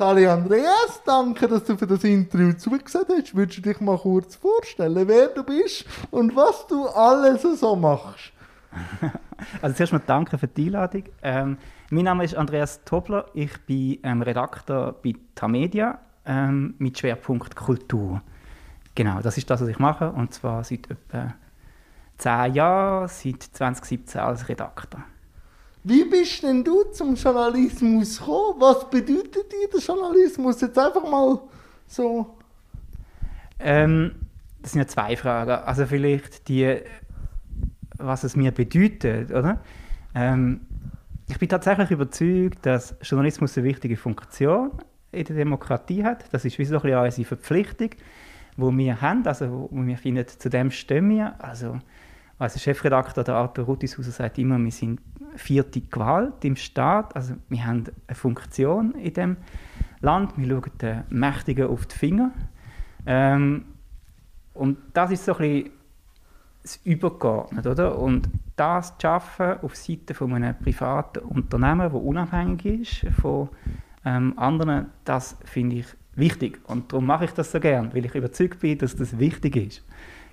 Sali Andreas, danke, dass du für das Interview zugesehen hast. Würdest du dich mal kurz vorstellen, wer du bist und was du alles so machst? also zuerst mal danke für die Einladung. Ähm, mein Name ist Andreas Tobler, ich bin ähm, Redakteur bei Tamedia ähm, mit Schwerpunkt Kultur. Genau, das ist das, was ich mache und zwar seit etwa zehn Jahren, seit 2017 als Redakteur. Wie bist denn du zum Journalismus gekommen? Was bedeutet dir der Journalismus? Jetzt einfach mal so. Ähm, das sind ja zwei Fragen. Also vielleicht die, was es mir bedeutet, oder? Ähm, ich bin tatsächlich überzeugt, dass Journalismus eine wichtige Funktion in der Demokratie hat. Das ist wie so ein unsere Verpflichtung, die wir haben, also wo wir finden, zu dem stehen wir. Also als Chefredakteur der Arthur Ruttishauser sagt immer, wir sind vierte Gewalt im Staat. Also wir haben eine Funktion in dem Land. Wir schauen den Mächtigen auf die Finger. Ähm, und das ist so ein bisschen das Übergeordnet, oder? Und das zu schaffen auf Seite von einem privaten Unternehmen, das unabhängig ist von ähm, anderen, das finde ich wichtig. Und darum mache ich das so gern, weil ich überzeugt bin, dass das wichtig ist.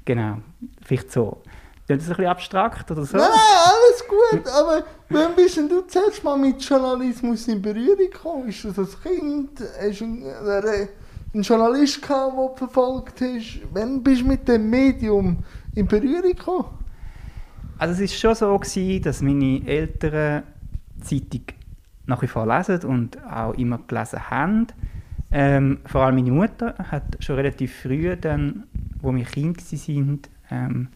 Genau, vielleicht so. Ist das ein bisschen abstrakt oder so? Nein, alles gut, aber wann bist denn du zuerst mal mit Journalismus in Berührung gekommen? Ist das als Kind? Hast du einen Journalist gehabt, den du verfolgt hast? Wann bist du mit dem Medium in Berührung gekommen? Also es war schon so, gewesen, dass meine Eltern Zeitung nach wie vor lesen und auch immer gelesen haben. Ähm, vor allem meine Mutter hat schon relativ früh, dann, wo wir Kind waren, ähm,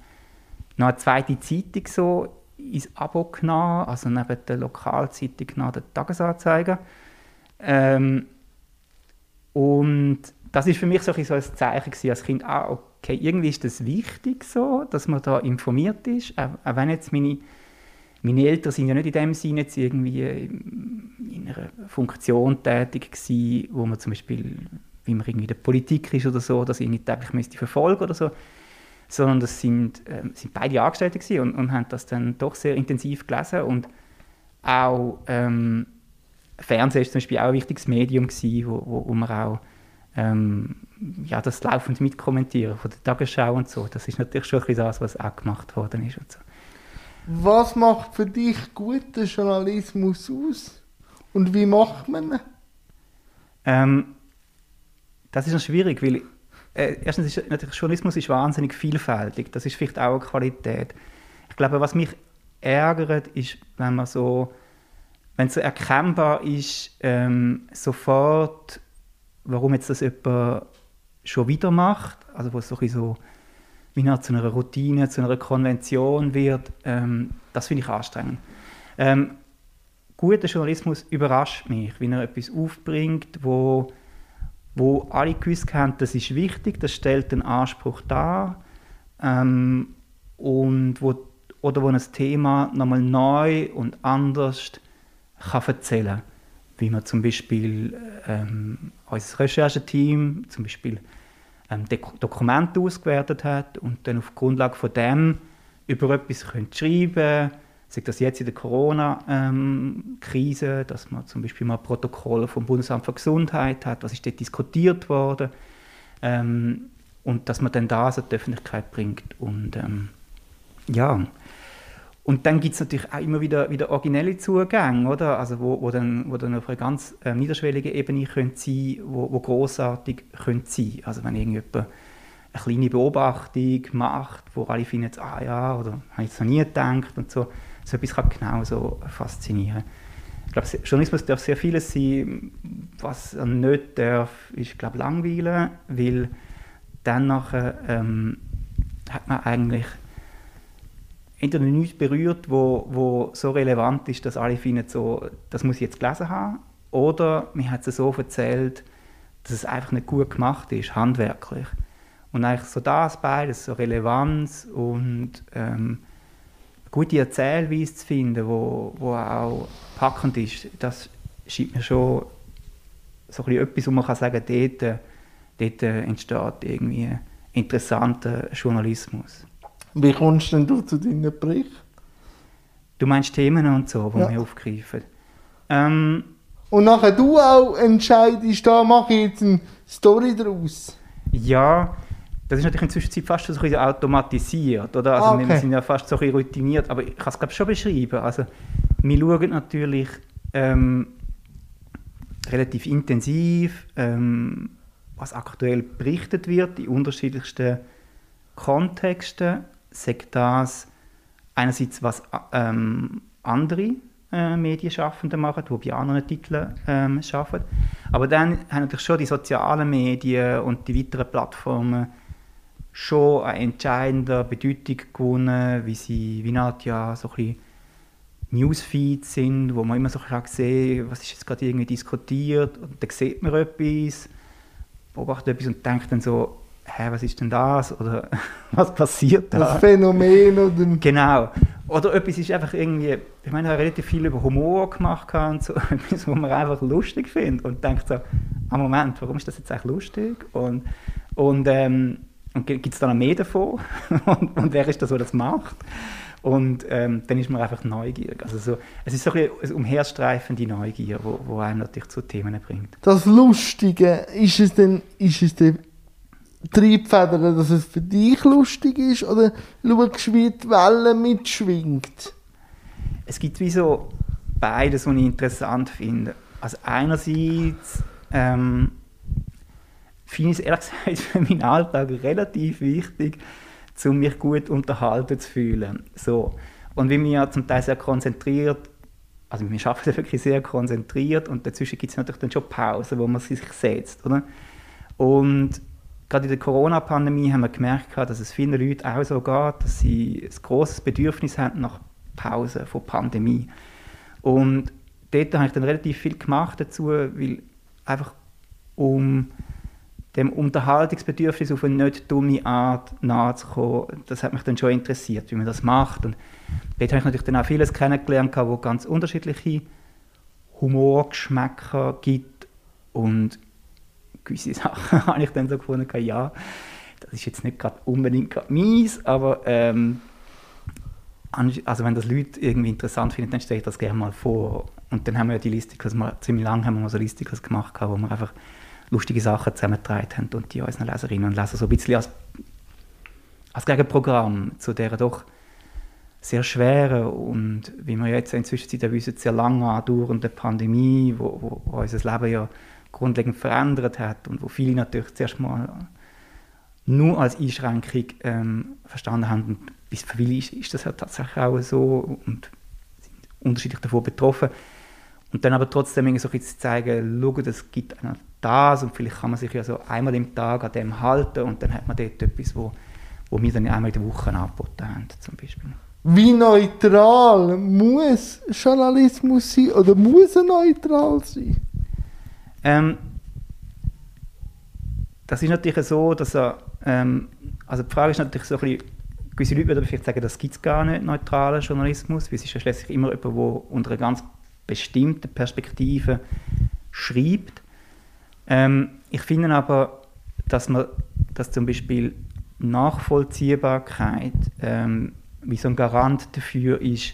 noch eine zweite Zeitung so ins Abo genommen, also neben der Lokalzeitung noch der Tagesanzeiger. Ähm, und das ist für mich so ein, so ein Zeichen gewesen, als Kind, ah, okay, irgendwie ist das wichtig so, dass man da informiert ist, auch, auch wenn jetzt meine, meine Eltern sind ja nicht in dem Sinne jetzt irgendwie in einer Funktion tätig gewesen, wo man zum Beispiel, wie man irgendwie in der Politik ist oder so, dass ich nicht täglich müsste verfolgen oder so, sondern das sind, äh, sind beide Angestellte und, und haben das dann doch sehr intensiv gelesen und auch ähm, Fernsehen ist zum Beispiel auch ein wichtiges Medium gewesen, wo, wo, wo man auch ähm, ja, das laufend mitkommentieren von der Tagesschau und so. Das ist natürlich schon ein bisschen das, was auch gemacht worden ist und so. Was macht für dich guten Journalismus aus? Und wie macht man ihn? Ähm, das ist noch schwierig, weil äh, erstens ist natürlich Journalismus ist wahnsinnig vielfältig. Das ist vielleicht auch eine Qualität. Ich glaube, was mich ärgert, ist, wenn man so, wenn es so erkennbar ist, ähm, sofort, warum jetzt das jemand schon wieder macht, also wo es so, so wie zu einer Routine, zu einer Konvention wird, ähm, das finde ich anstrengend. Ähm, guter Journalismus überrascht mich, wenn er etwas aufbringt, wo wo alle gewusst haben, das ist wichtig, das stellt einen Anspruch dar ähm, und wo, oder wo ein Thema nochmal neu und anders kann erzählen wie man zum Beispiel ähm, unser Rechercheteam zum Beispiel ähm, Dokumente ausgewertet hat und dann auf Grundlage von dem über etwas schreiben können sei das jetzt in der Corona-Krise, ähm, dass man zum Beispiel mal Protokolle vom Bundesamt für Gesundheit hat, was ist dort diskutiert worden ähm, und dass man dann das an die Öffentlichkeit bringt und ähm, ja und dann gibt es natürlich auch immer wieder, wieder originelle Zugänge, oder? Also wo, wo, dann, wo dann auf einer ganz äh, niederschwelligen Ebene können sein wo, wo grossartig können sein Also wenn irgendjemand eine kleine Beobachtung macht, wo alle finden, ah ja, oder habe ich jetzt noch nie gedacht und so, so etwas kann genauso faszinieren. Ich glaube, Journalismus darf sehr vieles sein. Was er nicht darf, ist, glaube langweilen, weil dann nachher ähm, hat man eigentlich entweder nichts berührt, wo, wo so relevant ist, dass alle finden, so, das muss ich jetzt gelesen haben, oder mir hat es so erzählt, dass es einfach nicht gut gemacht ist, handwerklich. Und eigentlich so das beides, so Relevanz und ähm, gute Erzählweise zu finden, wo, wo auch packend ist, das scheint mir schon so ein etwas, wo man kann sagen kann, dort, dort entsteht irgendwie interessanter Journalismus. Wie kommst denn du zu deinen Berichten? Du meinst Themen und so, die ja. wir aufgreifen? Ähm, Und nachher du auch entscheidest, da mache ich jetzt eine Story draus. Ja, das ist natürlich inzwischen fast so ein bisschen automatisiert, oder? Also Ah, okay. wir sind ja fast so ein bisschen routiniert, aber ich kann es glaube schon beschreiben. Also wir schauen natürlich ähm, relativ intensiv, ähm, was aktuell berichtet wird in unterschiedlichsten Kontexten. Sagt das einerseits, was ähm, andere äh, Medienschaffende machen, die bei anderen Titeln ähm, arbeiten. Aber dann haben natürlich schon die sozialen Medien und die weiteren Plattformen schon eine entscheidende Bedeutung gewonnen, wie sie, wie Nadja, so ein bisschen Newsfeeds sind, wo man immer so ein bisschen sehen kann, was ist jetzt gerade irgendwie diskutiert und dann sieht man etwas, beobachtet etwas und denkt dann so, hä, was ist denn das oder was passiert da? Das Phänomen oder... Genau. Oder etwas ist einfach irgendwie, ich meine, ich habe relativ viel über Humor gemacht und so, etwas, was man einfach lustig findet und denkt so, ah Moment, warum ist das jetzt eigentlich lustig? Und, und, ähm, und gibt es da noch mehr davon? und, und wer ist das, der das macht? Und ähm, dann ist man einfach neugierig. Also so, es ist so ein bisschen umherstreifende Neugier, wo, wo einem natürlich zu Themen bringt. Das Lustige, ist es denn, ist es denn Triebfeder, dass es für dich lustig ist oder schaust du, wie die Welle mitschwingt? Es gibt wie so beides, was ich interessant finde. Also einerseits ähm, finde ich es ehrlich gesagt für meinen Alltag relativ wichtig, um mich gut unterhalten zu fühlen. So. Und wie wir zum Teil sehr konzentriert, also wir arbeiten wirklich sehr konzentriert und dazwischen gibt es natürlich dann schon Pausen, wo man sich setzt. Oder? Und gerade in der Corona-Pandemie haben wir gemerkt, dass es vielen Leuten auch so geht, dass sie ein grosses Bedürfnis haben nach Pause von Pandemie. Und dort habe ich dann relativ viel gemacht dazu, weil einfach um dem Unterhaltungsbedürfnis auf eine nicht dumme Art nachzukommen, das hat mich dann schon interessiert, wie man das macht. Und dort habe ich natürlich dann auch vieles kennengelernt, wo ganz unterschiedliche Humorgeschmäcker gibt und gewisse Sachen habe ich dann so gefunden, ja, das ist jetzt nicht gerade unbedingt gerade mies, aber ähm, also wenn das Leute irgendwie interessant finden, dann stelle ich das gerne mal vor. Und dann haben wir ja die Listikers, mal, ziemlich lange haben wir mal so Listikers gemacht, wo wir einfach lustige Sachen zusammengetragen haben und die unseren Leserinnen und Lesern so ein bisschen als, als Gegenprogramm zu der doch sehr schweren und wie wir jetzt inzwischen ja wissen, sehr lange andauernden Pandemie, wo, wo, wo unser Leben ja grundlegend verändert hat und wo viele natürlich zuerst mal nur als Einschränkung ähm, verstanden haben. Und für viele ist, ist das halt tatsächlich auch so und sind unterschiedlich davon betroffen. Und dann aber trotzdem irgendwie so ein bisschen zeigen, schau, es gibt einer das und vielleicht kann man sich ja so einmal im Tag an dem halten und dann hat man dort etwas, wo, wo wir dann einmal in der Woche angeboten haben, zum Beispiel. Wie neutral muss Journalismus sein oder muss er neutral sein? Ähm, das ist natürlich so, dass er, ähm, also die Frage ist natürlich so ein bisschen, gewisse Leute würden vielleicht sagen, das gibt es gar nicht, neutralen Journalismus, weil es ist ja schließlich immer jemand, der unter einer ganz bestimmten Perspektive schreibt. Ähm, ich finde aber, dass man, dass zum Beispiel Nachvollziehbarkeit ähm, wie so ein Garant dafür ist,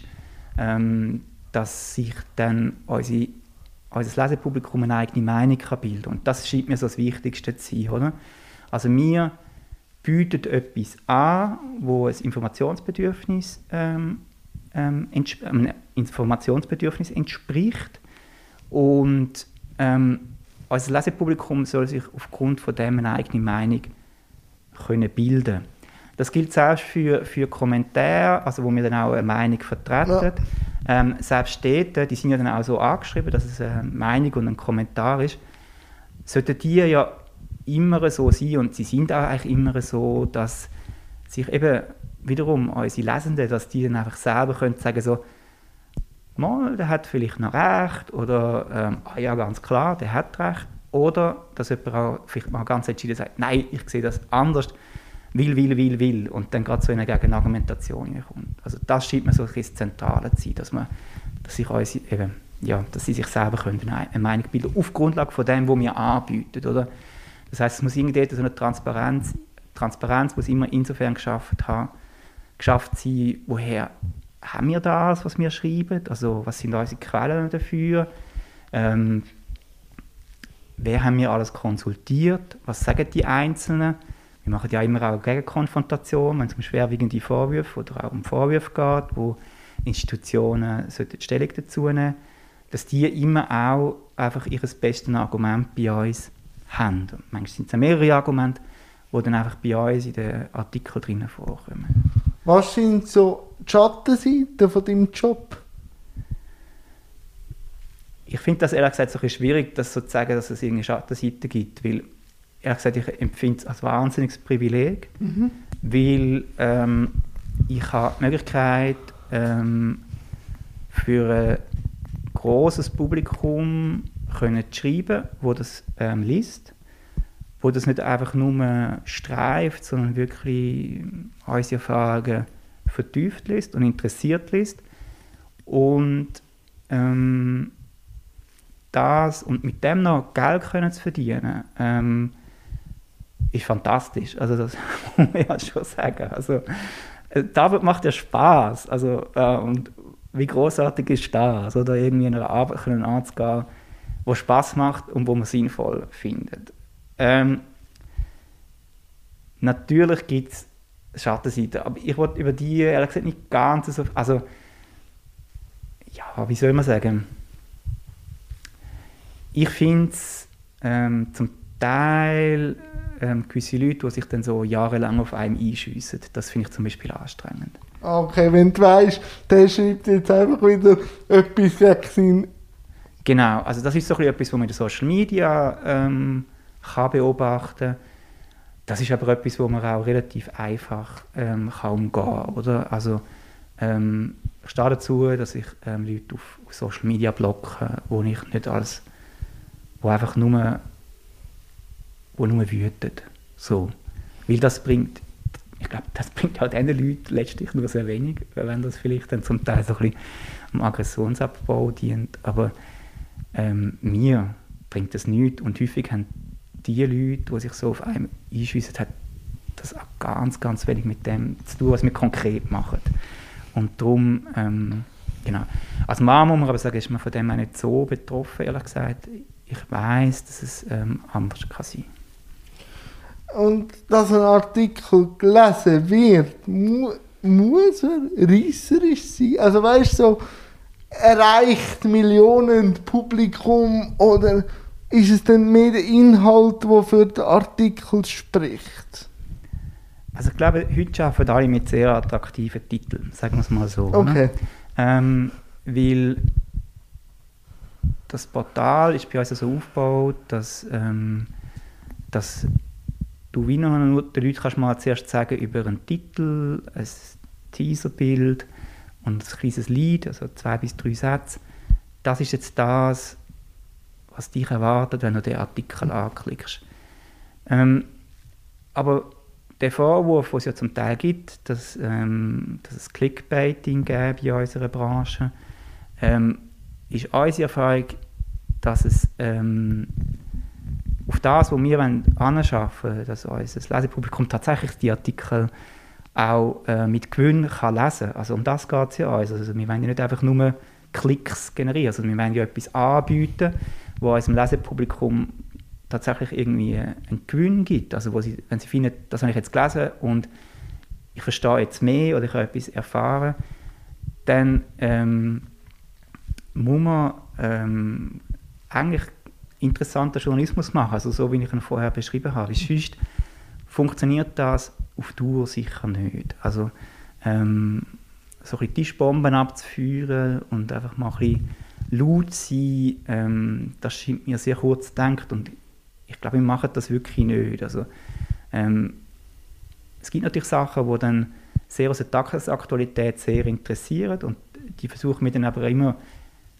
ähm, dass sich dann unsere, unser Lesepublikum eine eigene Meinung kann bilden Und das scheint mir so das Wichtigste zu sein. Oder? Also wir bieten etwas an, wo ein Informationsbedürfnis, ähm, ähm, einem Informationsbedürfnis entspricht und ähm, unser Lesepublikum soll sich aufgrund von dem eine eigene Meinung können bilden Das gilt selbst für, für Kommentare, also wo wir dann auch eine Meinung vertreten. Ja. Ähm, selbst dort, die sind ja dann auch so angeschrieben, dass es eine Meinung und ein Kommentar ist, sollten die ja immer so sein und sie sind auch eigentlich immer so, dass sich eben wiederum unsere Lesenden, dass die dann einfach selber können sagen so, mal, der hat vielleicht noch recht oder ähm, ah ja, ganz klar, der hat recht. Oder dass jemand auch vielleicht mal ganz entschieden sagt, nein, ich sehe das anders, will, will, will, will und dann gerade so in eine Gegenargumentation kommt. Also das scheint mir so das Zentrale zu sein, dass, man, dass, sich unsere, eben, ja, dass sie sich selber können eine Meinung bilden auf Grundlage von dem, was wir anbieten. Oder? Das heißt, es muss irgendwie so eine Transparenz, Transparenz muss immer insofern geschafft, haben, geschafft sein, woher haben wir das, was wir schreiben, also was sind unsere Quellen dafür, Ähm, wer haben wir alles konsultiert? Was sagen die Einzelnen? Wir machen ja immer auch Gegenkonfrontation, wenn es um schwerwiegende Vorwürfe oder auch um Vorwürfe geht, wo Institutionen sollten Stellung dazu nehmen dass die immer auch einfach ihr bestes Argument bei uns haben. manchmal sind es mehrere Argumente, die dann einfach bei uns in den Artikeln drinnen vorkommen. Was sind so die Schattenseiten von deinem Job? Ich finde das ehrlich gesagt so ein schwierig, das so zu sagen, dass es irgendeine Schattenseite gibt, weil ehrlich gesagt, ich empfinde es als wahnsinniges Privileg, mhm. weil ähm, ich habe die Möglichkeit, ähm, für ein großes Publikum können schreiben, wo das ähm, liest, wo das nicht einfach nur streift, sondern wirklich unsere Fragen vertieft liest und interessiert liest und ähm, das und mit dem noch Geld können zu verdienen, ähm, ist fantastisch. Also das muss man ja schon sagen. Also äh, David macht ja Spaß. Also äh, und wie großartig ist das, oder irgendwie einer Arbeit anzugehen, wo Spaß macht und wo man sinnvoll findet. Ähm, natürlich gibt es Schattenseiten, aber ich wollte über die ehrlich gesagt nicht ganz so, also ja, wie soll man sagen? Ich finde es ähm, zum Teil ähm, gewisse Leute, die sich dann so jahrelang auf einem einschiessen, das finde ich zum Beispiel anstrengend. Okay, wenn du weißt, der schreibt jetzt einfach wieder etwas gegen Genau, also das ist so etwas, was man in den Social Media ähm, kann beobachten kann. Das ist aber etwas, wo man auch relativ einfach ähm, kann umgehen kann. Oder? Also, ähm, ich stehe dazu, dass ich ähm, Leute auf, auf, Social Media blocke, wo ich nicht als, wo einfach nur, wo nur wüten. So. Weil das bringt ich glaube, das bringt auch diesen Leuten letztlich nur sehr wenig, wenn das vielleicht dann zum Teil so ein bisschen am Aggressionsabbau dient. Aber ähm, mir bringt das nichts und häufig haben die Leute, die sich so auf einem einschiessen, das auch ganz, ganz wenig mit dem zu tun, was wir konkret machen. Und darum, ähm, genau. Als Mama muss man aber sagen, ist man von dem auch nicht so betroffen, ehrlich gesagt. Ich weiß, dass es ähm, anders kann sein und dass ein Artikel gelesen wird, mu muss er reisserisch sein. Also weißt du, so, erreicht Millionen Publikum oder ist es dann mehr der Inhalt, der für den Artikel spricht? Also ich glaube, heute arbeiten alle mit sehr attraktiven Titeln, sagen wir es mal so. Okay. Ähm, weil das Portal ist bei uns so aufgebaut, dass, ähm, dass du wie noch den Leuten kannst mal zuerst sagen über einen Titel, ein Teaserbild und ein kleines Lied, also zwei bis drei Sätze. Das ist jetzt das, was dich erwartet, wenn du den Artikel anklickst. Ähm, aber der Vorwurf, den es ja zum Teil gibt, dass, ähm, dass es Clickbaiting gibt in unserer Branche, ähm, ist unsere Erfahrung, dass es ähm, auf das, was wir anschaffen wollen, dass unser Lesepublikum tatsächlich die Artikel auch äh, mit Gewinn kann lesen kann. Also um das geht es ja uns. Also wir wollen ja nicht einfach nur Klicks generieren, also wir wollen ja etwas anbieten, wo unserem Lesepublikum tatsächlich irgendwie einen Gewinn gibt. Also wo sie, wenn sie finden, das habe ich jetzt gelesen und ich verstehe jetzt mehr oder ich habe etwas erfahren, dann ähm, muss man ähm, eigentlich interessanten Journalismus machen, also so wie ich ihn vorher beschrieben habe. Sonst funktioniert das auf Dauer sicher nicht. Also ähm, so ein Tischbomben abzuführen und einfach mal ein bisschen laut sein, ähm, das scheint mir sehr kurz gedacht und ich glaube, wir machen das wirklich nicht. Also, ähm, es gibt natürlich Sachen, die dann sehr aus der Tagesaktualität sehr interessieren und die versuchen wir dann aber immer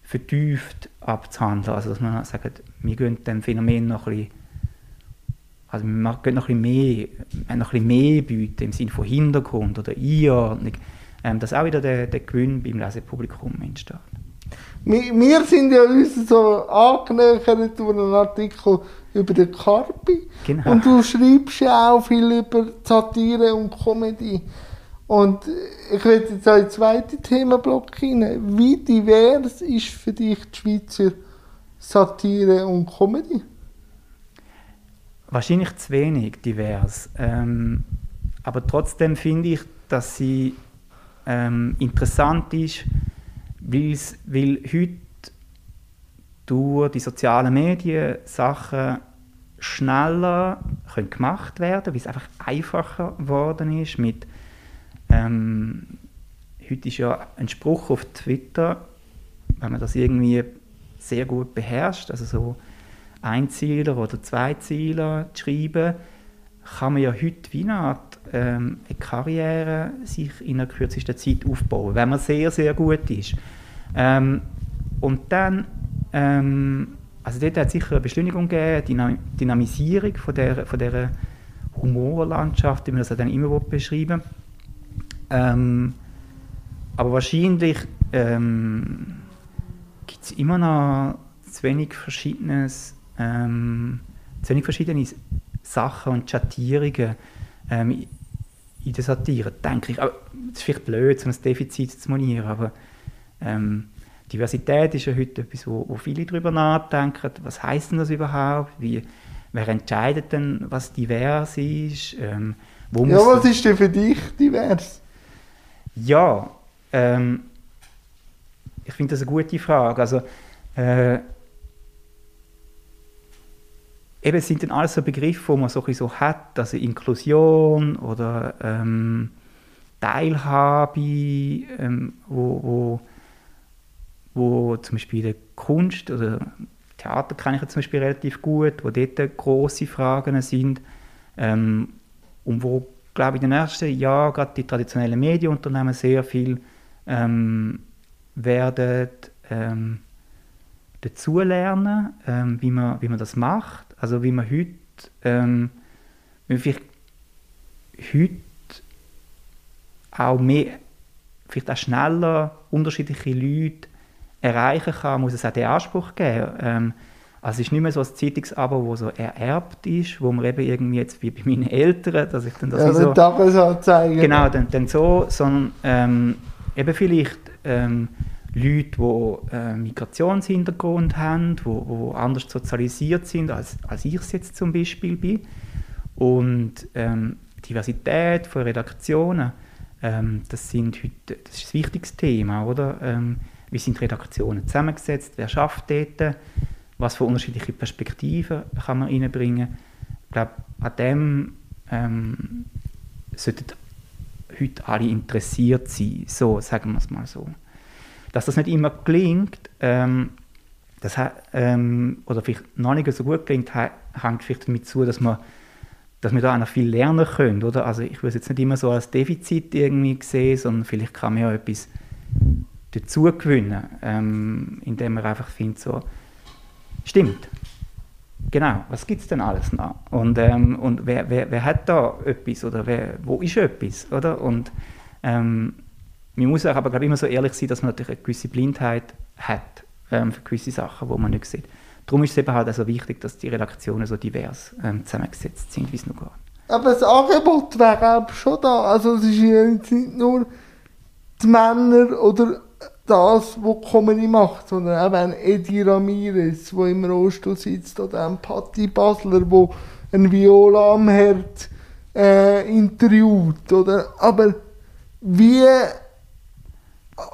vertieft abzuhandeln. Also dass man sagt, wir gehen dem Phänomen noch ein bisschen, also wir gehen noch ein bisschen mehr, noch ein bisschen mehr bieten im Sinne von Hintergrund oder Einordnung, ähm, dass auch wieder der, der Gewinn beim Lesepublikum entsteht. Wir, wir sind ja uns so angenähert über einen Artikel über den Carpi. Genau. Und du schreibst ja auch viel über Satire und Comedy. Und ich werde jetzt auch in den zweiten Themenblock hinein. Wie divers ist für dich die Schweizer Satire und Comedy? Wahrscheinlich zu wenig divers. Ähm, aber trotzdem finde ich, dass sie ähm, interessant ist, weil heute durch die sozialen Medien Sachen schneller können gemacht werden weil es einfach einfacher geworden ist. Mit, ähm, heute ist ja ein Spruch auf Twitter, wenn man das irgendwie sehr gut beherrscht, also so Einzieler oder Zweizieler zu schreiben, kann man ja heute wie eine ähm, eine Karriere sich in der kürzesten Zeit aufbauen, wenn man sehr, sehr gut ist. Ähm, und dann, ähm, also dort hat es sicher eine Beschleunigung gegeben, Dynam Dynamisierung von der, von der Humorlandschaft, wie man das dann immer beschreiben ähm, aber wahrscheinlich ähm, gibt es immer noch zu wenig verschiedenes ähm, zu wenig verschiedene Sachen und Schattierungen ähm, in der Satire, denke ich. Es ist vielleicht blöd, so ein Defizit zu monieren, aber ähm, Diversität ist ja heute etwas, wo, wo viele darüber nachdenken. Was heißt denn das überhaupt? Wie, wer entscheidet denn, was divers ist? Ähm, ja, was ist denn für dich divers? Ja, ähm, ich finde das eine gute Frage. Also, äh, eben sind dann alles so Begriffe, die man so, so hat, also Inklusion oder ähm, Teilhabe, ähm, wo, wo, wo zum Beispiel Kunst oder Theater kann ich zum Beispiel relativ gut, wo dort große Fragen sind ähm, und wo, glaube ich, in den ersten Jahren gerade die traditionellen Medienunternehmen sehr viel ähm, werden ähm, dazulernen, ähm, wie, man, wie man das macht. Also wie man heute, ähm, wie vielleicht heute auch mehr, vielleicht auch schneller unterschiedliche Leute erreichen kann, muss es auch den Anspruch geben. Ähm, also es ist nicht mehr so ein Zeitungsabo, wo so ererbt ist, wo man eben irgendwie jetzt wie bei meinen Eltern, dass ich dann das ja, so... Tagesanzeiger. Genau, dann, dann so, sondern ähm, eben vielleicht ähm, Leute, die äh, Migrationshintergrund haben, die wo, anders sozialisiert sind, als, als ich es jetzt zum Beispiel bin. Und ähm, Diversität von Redaktionen, ähm, das, sind heute, das ist ein wichtiges Thema, oder? Wie sind Redaktionen zusammengesetzt, wer schafft dort, was für unterschiedliche Perspektiven kann man reinbringen. Ich glaube, an dem ähm, sollten heute alle interessiert sein, so sagen wir es mal so. Dass das nicht immer gelingt, ähm, das, ähm, oder vielleicht noch nicht so gut gelingt, hängt vielleicht damit zu, dass man dass wir da auch noch viel lernen können, oder? Also ich würde es jetzt nicht immer so als Defizit irgendwie sehen, sondern vielleicht kann man ja etwas dazu gewinnen, ähm, indem man einfach findet, so, stimmt, genau, was gibt es denn alles noch? Und, ähm, und wer, wer, wer hat da etwas oder wer, wo ist etwas, oder? Und ähm, man muss auch aber glaube immer so ehrlich sein, dass man natürlich eine gewisse Blindheit hat ähm, für gewisse Sachen, die man nicht sieht. Darum ist es eben halt also wichtig, dass die Redaktionen so divers ähm, zusammengesetzt sind, wie es nur geht. Aber das Angebot wäre auch schon da. Also es ist ja nicht nur die Männer oder das, was Comedy macht, sondern auch ein Edi Ramirez, der im Rollstuhl sitzt, oder ein Patti Basler, der ein Viola am Herd äh, interviewt. Oder? Aber wie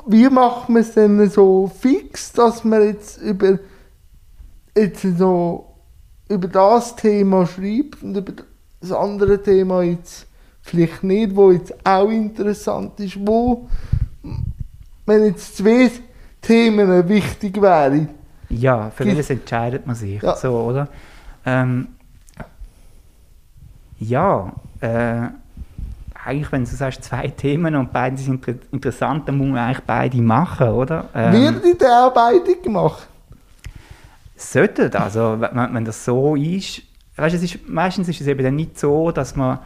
wie macht man es denn so fix, dass man jetzt über, jetzt so über das Thema schreibt und über das andere Thema jetzt vielleicht nicht, wo jetzt auch interessant ist, wo, wenn jetzt zwei Themen wichtig wären. Ja, für welches entscheidet man sich, ja. so, oder? Ähm, ja, äh, eigentlich, wenn du sagst, zwei Themen und beide sind interessant, dann muss man eigentlich beide machen, oder? Ähm, Wird die auch beide gemacht? Sollten, also wenn, wenn das so ist, weißt, es ist, meistens ist es eben dann nicht so, dass man,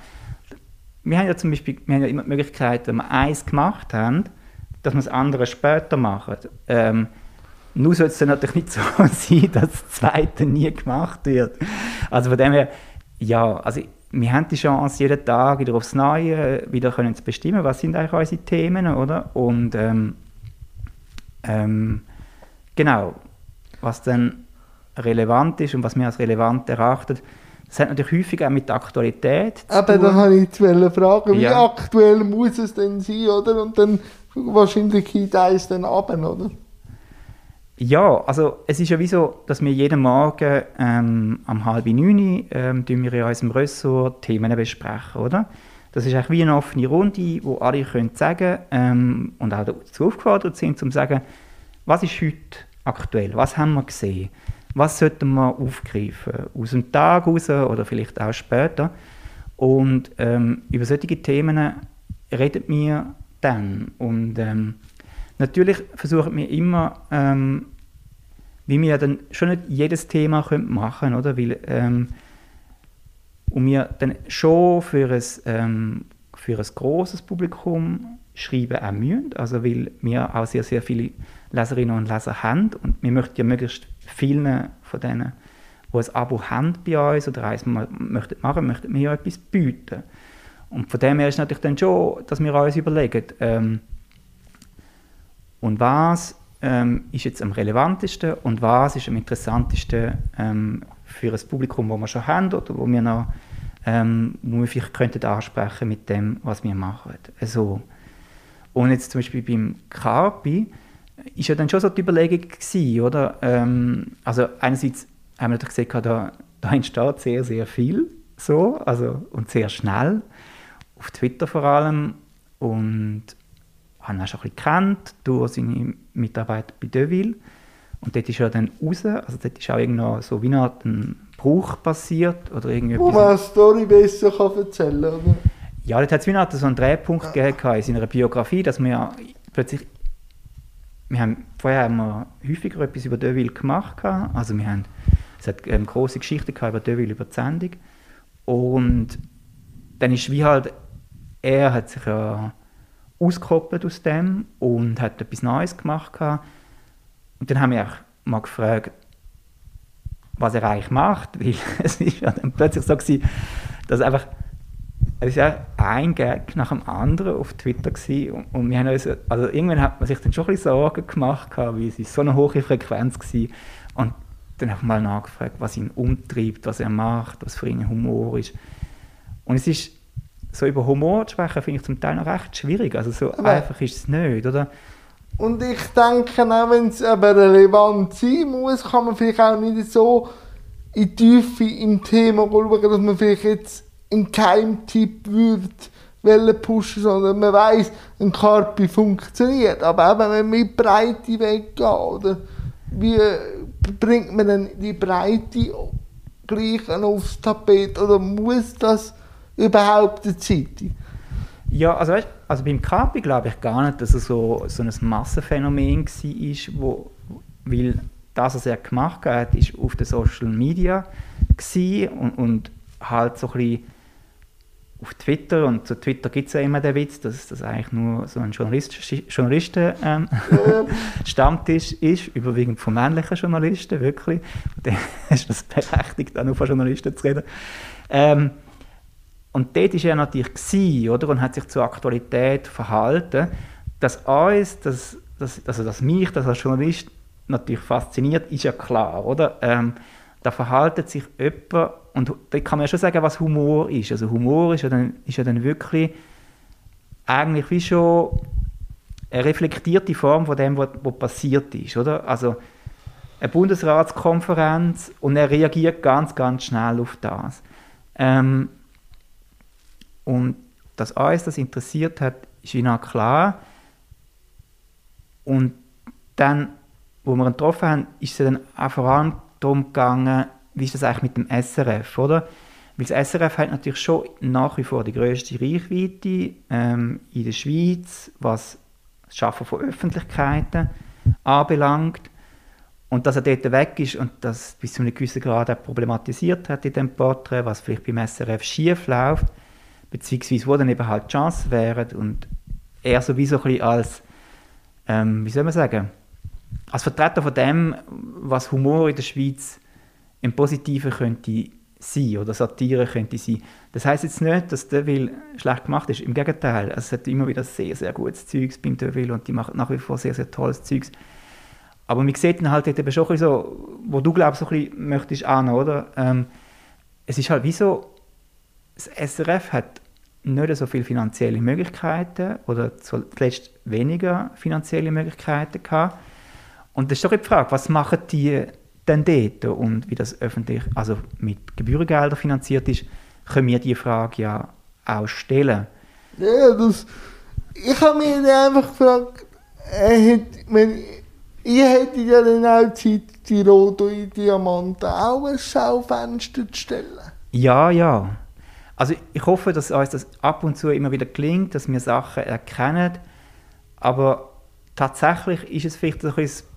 wir haben ja zum Beispiel, wir haben ja immer die Möglichkeit, wenn wir eins gemacht haben, dass wir das andere später machen. Ähm, nur soll es dann natürlich nicht so sein, dass das zweite nie gemacht wird. Also von dem her, ja, also wir haben die Chance, jeden Tag wieder aufs Neue wieder können zu bestimmen, was sind eigentlich unsere Themen, oder? Und ähm, ähm, genau, was dann relevant ist und was wir als relevant erachten, das hat natürlich häufig auch mit der Aktualität zu Aber da habe ich zu fragen, wie ja. aktuell muss es denn sein, oder? Und dann wahrscheinlich geht es dann ab, oder? Ja, also es ist ja wie so, dass wir jeden Morgen ähm, um halb neun ähm, wir in unserem Ressort Themen besprechen, oder? Das ist eigentlich wie eine offene Runde, wo alle können sagen ähm, und auch dazu aufgefordert sind, um zu sagen, was ist heute aktuell, was haben wir gesehen, was sollten wir aufgreifen, aus dem Tag raus oder vielleicht auch später. Und ähm, über solche Themen reden wir dann. Und ähm, natürlich versuchen wir immer, ähm, wie wir dann schon nicht jedes Thema machen können, oder? Weil, ähm, und wir dann schon für ein, ähm, für ein grosses Publikum schreiben auch müssen, also weil wir auch sehr, sehr viele Leserinnen und Leser haben und wir möchten ja möglichst vielen von denen, die ein Abo haben bei uns oder eins möchten möchten wir ja etwas bieten. Und von dem her ist natürlich dann schon, dass wir uns überlegen, ähm, und was ähm, ist jetzt am relevantesten und was ist am interessantesten ähm, für ein Publikum, das wir schon haben oder wo wir noch ähm, wo wir vielleicht könnten ansprechen mit dem, was wir machen. Also, und jetzt zum Beispiel beim Carpi ist ja dann schon so die Überlegung gewesen, oder? Ähm, also einerseits haben wir natürlich gesehen, da, da entsteht sehr, sehr viel so, also, und sehr schnell, auf Twitter vor allem und habe ihn auch schon ein bisschen gekannt durch seine Mitarbeiter bei Deville und dort ist er dann raus, also dort ist auch irgendwo so wie ein Bruch passiert oder irgendwie Wo man eine Story besser kann erzählen kann, oder? Ja, dort hat es wie noch so einen Drehpunkt ja. gegeben in seiner Biografie, dass wir plötzlich wir haben, vorher haben wir häufiger etwas über Deville gemacht. Also wir haben, es hat ähm, große Geschichten über Deville, über die Sendung. Und dann ist wie halt, er hat sich ja ausgekoppelt aus dem und hat etwas Neues gemacht. Und dann haben wir mal gefragt, was er eigentlich macht, weil es ist ja dann plötzlich so gewesen, dass einfach es ja ein Gag nach dem anderen auf Twitter gewesen. Und, und wir haben uns, also irgendwann hat man sich dann schon ein bisschen Sorgen gemacht, weil es ist so eine hohe Frequenz war. Und dann habe ich mal nachgefragt, was ihn umtreibt, was er macht, was für ihn Humor ist. Und es ist, so über Humor zu sprechen, finde ich zum Teil noch recht schwierig. Also so aber einfach ist es nicht, oder? Und ich denke auch, wenn es aber relevant sein muss, kann man vielleicht auch nicht so in die Tiefe im Thema schauen, dass man vielleicht jetzt einen Keimtipp würde pushen, sondern man weiß, ein Karpi funktioniert. Aber auch wenn man mit Breite weggeht, oder wie bringt man denn die Breite gleich aufs Tapet oder muss das überhaupt eine Zeitung? Ja, also, weißt, also beim Kapi glaube ich gar nicht, dass es so, so ein Massenphänomen war, wo, weil das, was er gemacht hat, ist auf den Social Media und, und halt so ein bisschen auf Twitter, und zu Twitter gibt es ja immer den Witz, dass das eigentlich nur so ein Journalisten-Stammtisch ähm, ist, überwiegend von männlichen Journalisten, wirklich. Und dann ist das berechtigt, auch nur von Journalisten zu reden. Ähm, und dort war er natürlich, gewesen, oder, und hat sich zur Aktualität verhalten, dass uns, dass, dass, also dass mich das als Journalist natürlich fasziniert, ist ja klar, oder? Ähm, da verhaltet sich jemand und da kann man ja schon sagen, was Humor ist. Also Humor ist ja dann, ist ja dann wirklich eigentlich wie schon eine reflektierte Form von dem, was, was passiert ist. Oder? Also eine Bundesratskonferenz und er reagiert ganz, ganz schnell auf das. Ähm, und dass uns das interessiert hat, ist ihnen klar. Und dann, wo wir ihn getroffen haben, ist es dann auch vor allem darum gegangen, wie ist das eigentlich mit dem SRF, oder? Weil das SRF hat natürlich schon nach wie vor die größte Reichweite ähm, in der Schweiz, was das Schaffen von Öffentlichkeiten anbelangt. Und dass er dort weg ist und das bis zu einem gewissen Grad auch problematisiert hat in dem Porträt, was vielleicht beim SRF schief läuft, beziehungsweise wo dann eben halt die Chance wären und er sowieso ein bisschen als, ähm, wie soll man sagen, als Vertreter von dem, was Humor in der Schweiz im Positiven könnte sein oder Satire könnte sein. Das heißt jetzt nicht, dass Deville schlecht gemacht ist. Im Gegenteil, es hat immer wieder sehr, sehr gutes Zeugs beim Deville und die machen nach wie vor sehr, sehr tolles Zeugs. Aber man sieht dann halt eben schon so, wo du glaubst, so ein bisschen möchtest an, oder? Ähm, es ist halt wie so, das SRF hat nicht so viele finanzielle Möglichkeiten oder zuletzt weniger finanzielle Möglichkeiten gehabt. Und das ist doch die Frage, was machen die denn dort und wie das öffentlich, also mit Gebührengeldern finanziert ist, können wir die Frage ja auch stellen. Ja, das, ich habe mich einfach gefragt, hat, wenn, ihr hättet ja dann auch Zeit, die roten Diamanten auch ein Schaufenster zu stellen. Ja, ja. Also ich hoffe, dass uns das ab und zu immer wieder gelingt, dass wir Sachen erkennen. Aber tatsächlich ist es vielleicht ein bisschen,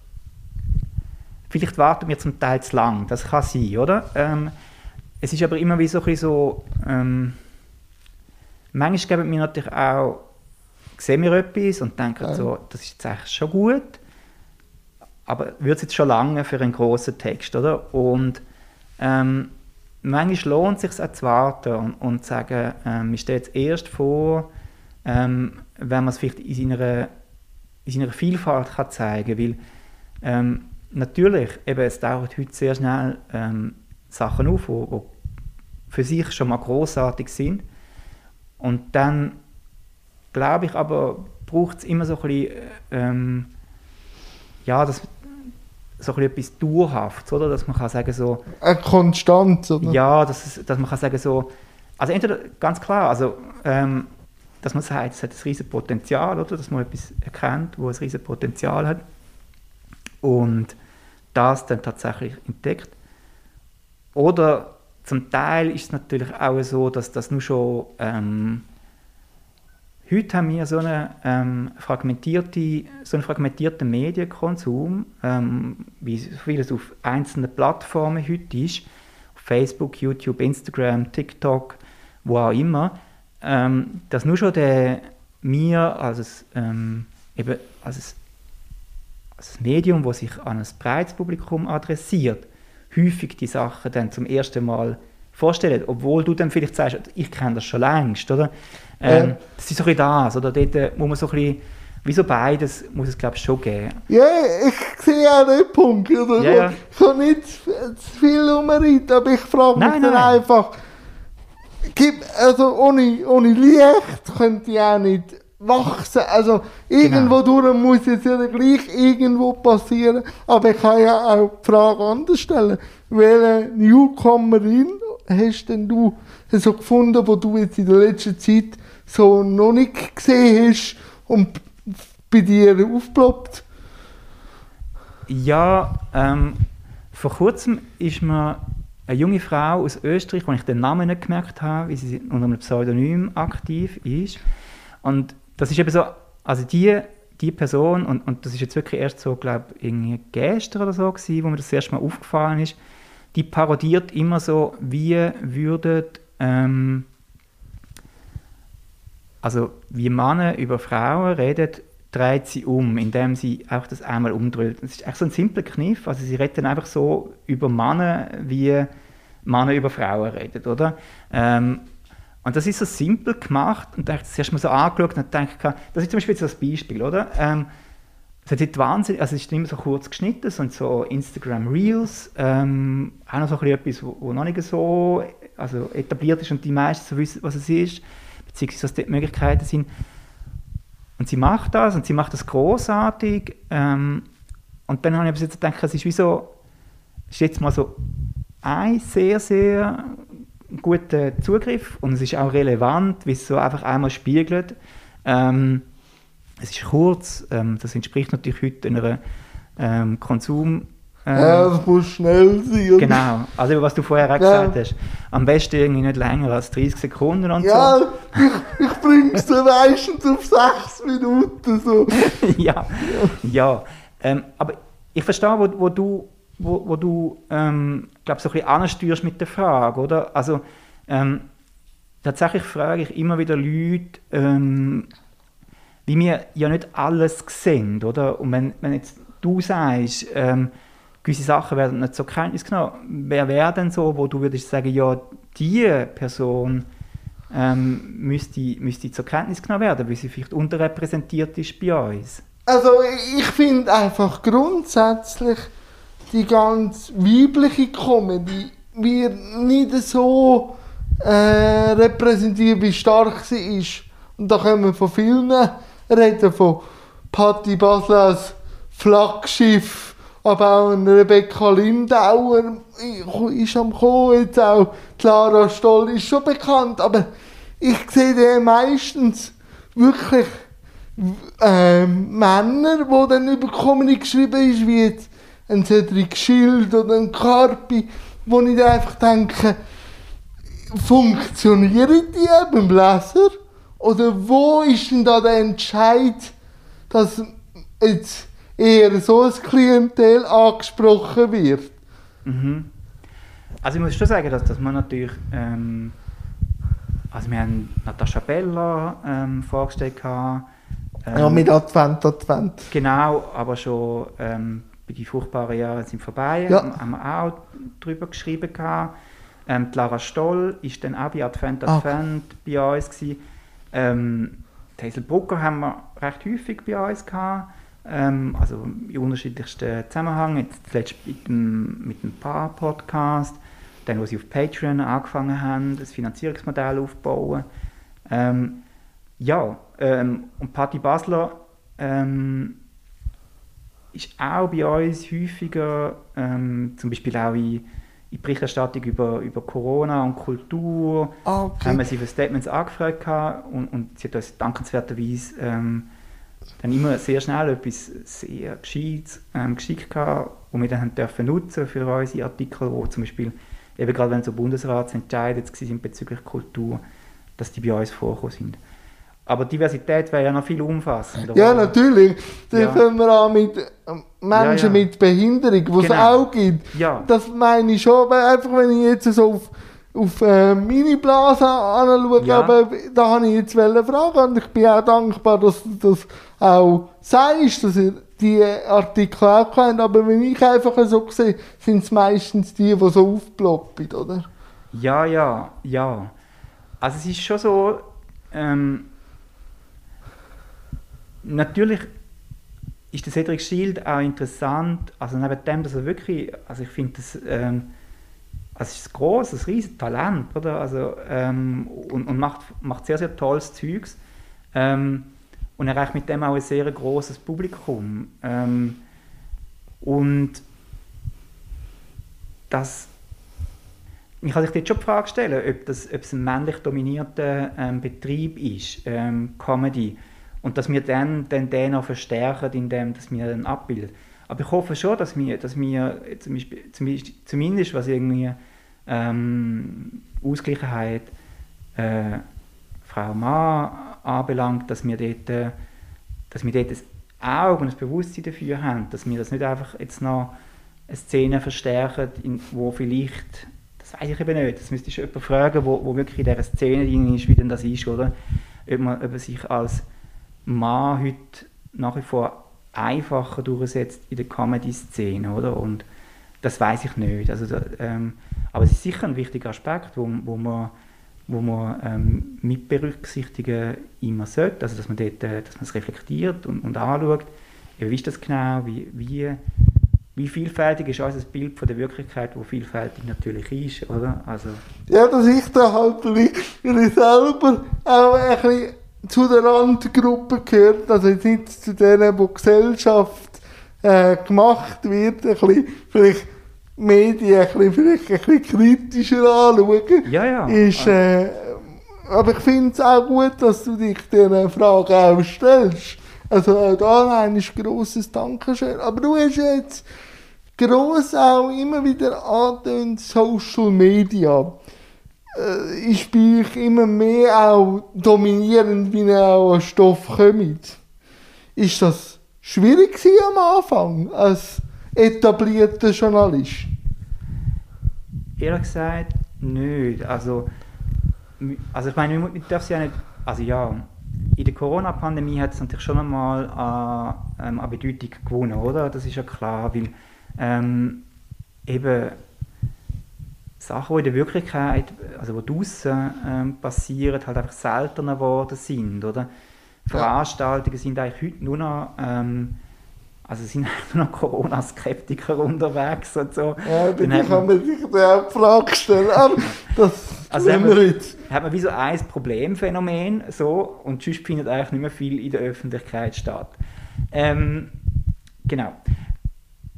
vielleicht warten wir zum Teil zu lang. Das kann sein, oder? Ähm, es ist aber immer wie so ein bisschen so, ähm, manchmal geben wir natürlich auch, sehen wir etwas und denken ja. so, das ist jetzt eigentlich schon gut, aber wird es jetzt schon lange für einen großen Text, oder? Und ähm, manchmal lohnt es sich auch zu warten und, und zu sagen, ähm, ich stelle jetzt erst vor, ähm, wenn man es vielleicht in seiner, in seiner Vielfalt kann zeigen kann, weil ähm, natürlich, eben, es dauert heute sehr schnell ähm, Sachen auf, die für sich schon mal großartig sind. Und dann glaube ich aber, braucht es immer so ein bisschen, ähm, ja, das, so ein etwas Dauerhaftes, oder? Dass man kann sagen so... Eine Konstanz, oder? Ja, dass, dass man kann sagen so... Also entweder, ganz klar, also, ähm, dass man sagt, es hat ein riesiges Potenzial, oder? Dass man etwas erkennt, wo ein riesiges Potenzial hat und das dann tatsächlich entdeckt. Oder zum Teil ist es natürlich auch so, dass das nur schon ähm, Heute haben wir so, eine, ähm, fragmentierte, so einen fragmentierten Medienkonsum, ähm, wie vieles auf einzelnen Plattformen heute ist, Facebook, YouTube, Instagram, TikTok, wo auch immer, ähm, dass nur schon der mir als, ähm, eben als, als Medium, das sich an ein breites Publikum adressiert, häufig die Sachen dann zum ersten Mal vorstellen, obwohl du dann vielleicht sagst, ich kenne das schon längst, oder? Ähm, das ist so ein bisschen das, oder? Dort äh, muss man so ein bisschen, wie so beides, muss es glaube ich schon geben. Ja, ich sehe auch den Punkt, oder? Ja, ja. Ich kann nicht zu viel umreiten, aber ich frage mich nein, dann nein. einfach, also ohne, ohne Licht könnte ich auch nicht wachsen. Also irgendwo genau. durch muss es ja gleich irgendwo passieren. Aber ich kann ja auch die Frage anders stellen. Welche Newcomerin hast denn du so gefunden, wo du jetzt in der letzten Zeit so noch nicht gesehen hast und bei dir aufgeploppt? Ja, ähm, vor kurzem ist mir eine junge Frau aus Österreich, wo ich den Namen nicht gemerkt habe, wie sie unter einem Pseudonym aktiv ist. Und das ist eben so, also die, die Person, und, und das ist jetzt wirklich erst so, glaube ich, gestern oder so gewesen, wo mir das erste Mal aufgefallen ist, die parodiert immer so, wie würden ähm, also wie Männer über Frauen reden, dreht sie um, indem sie auch das einmal umdreht. Das ist echt so ein simpler Kniff. Also sie reden einfach so über Männer, wie Männer über Frauen reden, oder? Ähm, und das ist so simpel gemacht und da habe ich das erst mal so angeschaut und dachte, das ist zum Beispiel so ein Beispiel, oder? Ähm, es hat wahnsinnig, also es ist immer so kurz geschnitten, und so Instagram Reels, ähm, auch noch so etwas, wo, noch nicht so also etabliert ist und die meisten so wissen, was es ist beziehungsweise was die Möglichkeiten sind. Und sie macht das und sie macht das großartig. Ähm, und dann habe ich jetzt gedacht, es ist wie so, ist jetzt mal so ein sehr, sehr guter Zugriff und es ist auch relevant, wie es so einfach einmal spiegelt. Ähm, es ist kurz, ähm, das entspricht natürlich heute einer ähm, Konsum- ähm, ja, es muss schnell sein. Genau, also was du vorher auch gesagt hast. Am besten irgendwie nicht länger als 30 Sekunden und ja, so. ich, ich bringe es dann meistens auf 6 Minuten. So. ja, ja. Ähm, aber ich verstehe, wo, wo du, wo, wo du ähm, glaub, so ein bisschen ansteuerst mit der Frage, oder? Also, ähm, tatsächlich frage ich immer wieder Leute, wie wir ja nicht alles sehen, oder? Und wenn, wenn jetzt du sagst, ähm, gewisse Sachen werden nicht zur Kenntnis genommen. Wer wäre denn so, wo du würdest sagen, ja, diese Person ähm, müsste, müsste zur Kenntnis genommen werden, weil sie vielleicht unterrepräsentiert ist bei uns? Also ich finde einfach grundsätzlich die ganz weibliche Comedy wird nicht so äh, repräsentiert, wie stark sie ist. Und da wir von vielen reden, von Patti Basler als Flaggschiff, aber auch Rebecca Lindauer. Ist am Kommen, jetzt auch. Clara Stoll ist schon bekannt, aber ich sehe den meistens wirklich äh, Männer, die dann über Comedy geschrieben ist, wie jetzt ein Cedric Schild oder ein Carpi, wo ich dann einfach denke, funktionieren die beim Leser? Oder wo ist denn da der Entscheid, dass jetzt eher so ein Klientel angesprochen wird? Mhm. Also ich muss schon sagen, dass, dass man natürlich, ähm, also wir haben Natascha Bella ähm, vorgestellt gehabt, ähm, ja, mit Advent, Advent. Genau, aber schon ähm, bei die furchtbaren Jahre sind vorbei, Ja. haben, wir auch darüber geschrieben gehabt. Ähm, die Lara Stoll ist dann auch bei Advent Ah. Advent bei uns gewesen. Ähm, die Hazel Brucker haben wir recht häufig bei uns gehabt. Ähm, also in unterschiedlichsten Zusammenhängen. Jetzt zuletzt mit dem, mit dem Paar-Podcast. Dann, wo sie auf Patreon angefangen haben, das Finanzierungsmodell aufzubauen. Ähm, ja, ähm, und Patti Basler ähm, ist auch bei uns häufiger, ähm, zum Beispiel auch in, in Berichterstattung über, über Corona und Kultur, Ah, okay. haben wir sie für Statements angefragt gehabt und, und sie hat uns dankenswerterweise ähm, dann immer sehr schnell etwas sehr Gescheites ähm, geschickt gehabt, wo wir dann haben dürfen nutzen für unsere Artikel, wo zum Beispiel eben gerade wenn so Bundesratsentscheide jetzt waren bezüglich Kultur, dass die bei uns vorgekommen sind. Aber Diversität wäre ja noch viel umfassender. Ja, oder? natürlich. Dann Ja. fangen wir an mit ähm, Menschen Ja, ja. mit Behinderung, die es Genau. auch gibt. Ja, Das meine ich schon, weil einfach wenn ich jetzt so auf, auf äh, meine Blase anschaue, aber da habe ich jetzt eine Frage und ich bin auch dankbar, dass du das auch sagst, dass ihr die Artikel auch kennt, aber wenn ich einfach so sehe, sind es meistens die, die so aufploppen, oder? Ja, ja, ja. Also es ist schon so, ähm, natürlich ist der Cedric Schild auch interessant, also neben dem, dass er wirklich, also ich finde das, ähm, also ist ein grosses, riesiges Talent, oder? Also, ähm, und, und macht, macht sehr, sehr tolles Zeugs. Ähm, und erreicht mit dem auch ein sehr großes Publikum. Ähm, und das ich kann sich dort schon die Frage stellen, ob, das, ob es ein männlich dominierter ähm, Betrieb ist, ähm, Comedy, und dass wir dann, dann den noch verstärken, indem dass wir dann abbilden. Aber ich hoffe schon, dass wir, dass wir zum Beispiel, zumindest, zumindest was irgendwie ähm, Ausgleichheit äh, Frau-Mann anbelangt, dass wir dort, äh, dass wir dort ein Auge und ein Bewusstsein dafür haben, dass wir das nicht einfach jetzt noch eine Szene verstärken, in, wo vielleicht, das weiß ich eben nicht, das müsste ich jemanden fragen, wo, wo wirklich in dieser Szene drin ist, wie denn das ist, oder? Ob man, ob sich als Mann heute nach wie vor einfacher durchsetzt in der Comedy-Szene, oder? Und das weiß ich nicht. Also, ähm, aber es ist sicher ein wichtiger Aspekt, wo, wo man, wo man ähm, mit berücksichtigen immer sollte, also dass man dort, äh, dass man es reflektiert und, und anschaut, wie ist das genau, wie, wie, wie vielfältig ist unser Bild von der Wirklichkeit, wo vielfältig natürlich ist, oder? Also, Ja, dass ich da halt, weil ich selber auch ein bisschen zu der Randgruppe gehört, also jetzt nicht zu denen, wo Gesellschaft äh, gemacht wird, ein bisschen, vielleicht Medien ein bisschen, vielleicht ein bisschen kritischer anschauen, ja, ja. ist, äh, aber ich finde es auch gut, dass du dich dieser Frage auch stellst. Also auch da ein grosses Dankeschön. Aber du hast jetzt gross auch immer wieder angetönt, Social Media äh, bei euch immer mehr auch dominierend, wie ihr auch an Stoff kommt. Ist das schwierig am Anfang als etablierter Journalist? Ehrlich gesagt, nicht. Also, also ich meine, man darf es ja nicht, also ja, in der Corona-Pandemie hat es natürlich schon einmal an, ähm, an Bedeutung gewonnen, oder? Das ist ja klar, weil ähm, eben Sachen, die in der Wirklichkeit, also die draussen ähm, passieren, halt einfach seltener geworden sind, oder? Veranstaltungen sind eigentlich heute nur noch, ähm, also sind nur noch Corona-Skeptiker unterwegs und so. Ja, Dann hat kann man- sich da auch die Frage stellen. Aber das Also haben wir jetzt. hat man wie so ein Problemphänomen so, und sonst findet eigentlich nicht mehr viel in der Öffentlichkeit statt. Ähm, genau.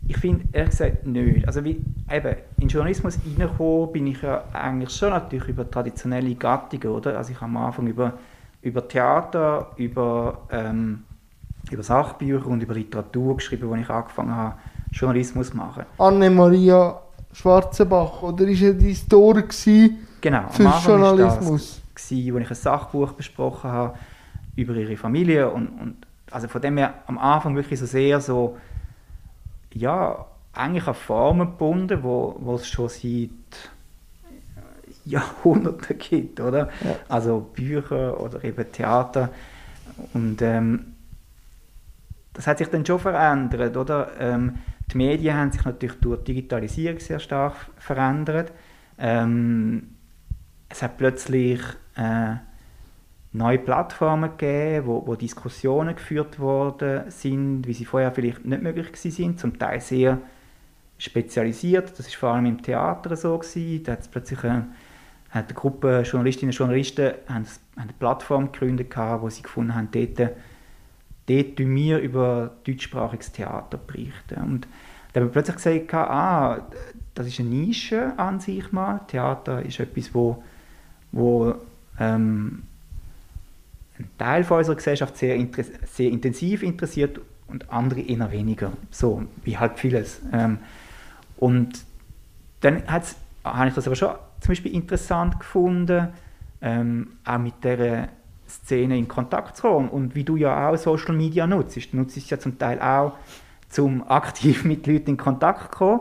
Ich finde ehrlich gesagt nicht. Also wie, eben, in Journalismus reingekommen bin ich ja eigentlich schon natürlich über traditionelle Gattungen, oder? Also ich habe am Anfang über, über Theater, über, ähm, über Sachbücher und über Literatur geschrieben, als ich angefangen habe, Journalismus zu machen. Anne-Maria Schwarzenbach, oder ist er dein Tor Genau, für das Journalismus? gsi, wo ich ein Sachbuch besprochen habe über ihre Familie und, und also von dem her am Anfang wirklich so sehr so ja eigentlich an Formen gebunden, wo, wo es schon seit Jahrhunderten gibt, oder? Ja. Also Bücher oder eben Theater und ähm, das hat sich dann schon verändert, oder? Ähm, die Medien haben sich natürlich durch die Digitalisierung sehr stark verändert. Ähm, es hat plötzlich äh, neue Plattformen gegeben, wo, wo Diskussionen geführt worden sind, wie sie vorher vielleicht nicht möglich sind, zum Teil sehr spezialisiert. Das ist vor allem im Theater so gewesen. Da hat es plötzlich eine, hat eine Gruppe Journalistinnen und Journalisten haben, haben eine Plattform gegründet, gehabt, wo sie gefunden haben, dort, dort wir über deutschsprachiges Theater berichten. Und da haben wir plötzlich gesagt, ah, das ist eine Nische an sich mal. Theater ist etwas, wo, wo ähm, ein Teil von unserer Gesellschaft sehr, sehr intensiv interessiert und andere eher weniger. So, wie halt vieles. Ähm, und dann habe ich das aber schon zum Beispiel interessant gefunden, ähm, auch mit dieser Szene in Kontakt zu kommen. Und wie du ja auch Social Media nutzt. Du nutzt es ja zum Teil auch, um aktiv mit Leuten in Kontakt zu kommen.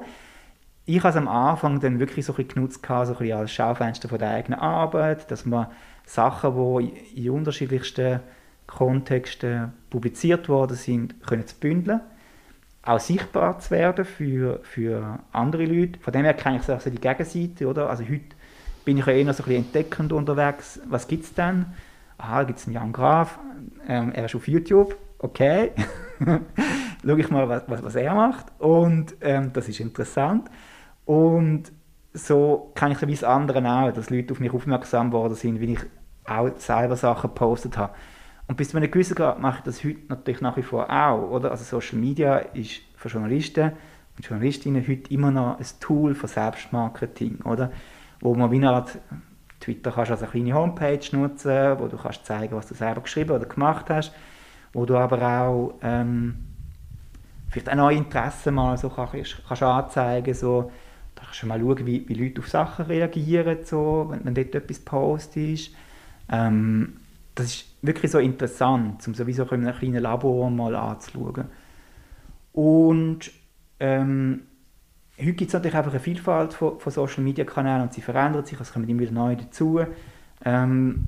Ich habe am Anfang dann wirklich so ein bisschen genutzt, so ein bisschen als Schaufenster von der eigenen Arbeit, dass man Sachen, die in unterschiedlichsten Kontexten publiziert worden sind, können zu bündeln. Auch sichtbar zu werden für, für andere Leute. Von dem her kenne ich so also die Gegenseite. Oder? Also heute bin ich ja eher so ein bisschen entdeckend unterwegs. Was gibt es denn? Aha, gibt es einen Jan Graf. Ähm, er ist auf YouTube. Okay. Schau ich mal, was, was, was er macht. Und ähm, das ist interessant. Und so kann ich so wie das andere auch, dass Leute auf mich aufmerksam geworden sind, wie ich auch selber Sachen gepostet habe. Und bis zu einem gewissen Grad mache ich das heute natürlich nach wie vor auch, oder? Also Social Media ist für Journalisten und Journalistinnen heute immer noch ein Tool für Selbstmarketing, oder? Wo man wie eine Art, Twitter kannst als eine kleine Homepage nutzen, wo du kannst zeigen, was du selber geschrieben oder gemacht hast, wo du aber auch ähm, vielleicht auch neue Interessen mal so kannst, kannst anzeigen, so, da kannst mal schauen, wie, wie Leute auf Sachen reagieren, so, wenn, wenn dort etwas postest. Ähm, das ist wirklich so interessant, um sowieso in einem kleinen Labor mal anzuschauen. Und ähm, heute gibt es natürlich einfach eine Vielfalt von, von Social Media Kanälen und sie verändern sich, es kommen immer wieder neue dazu, ähm,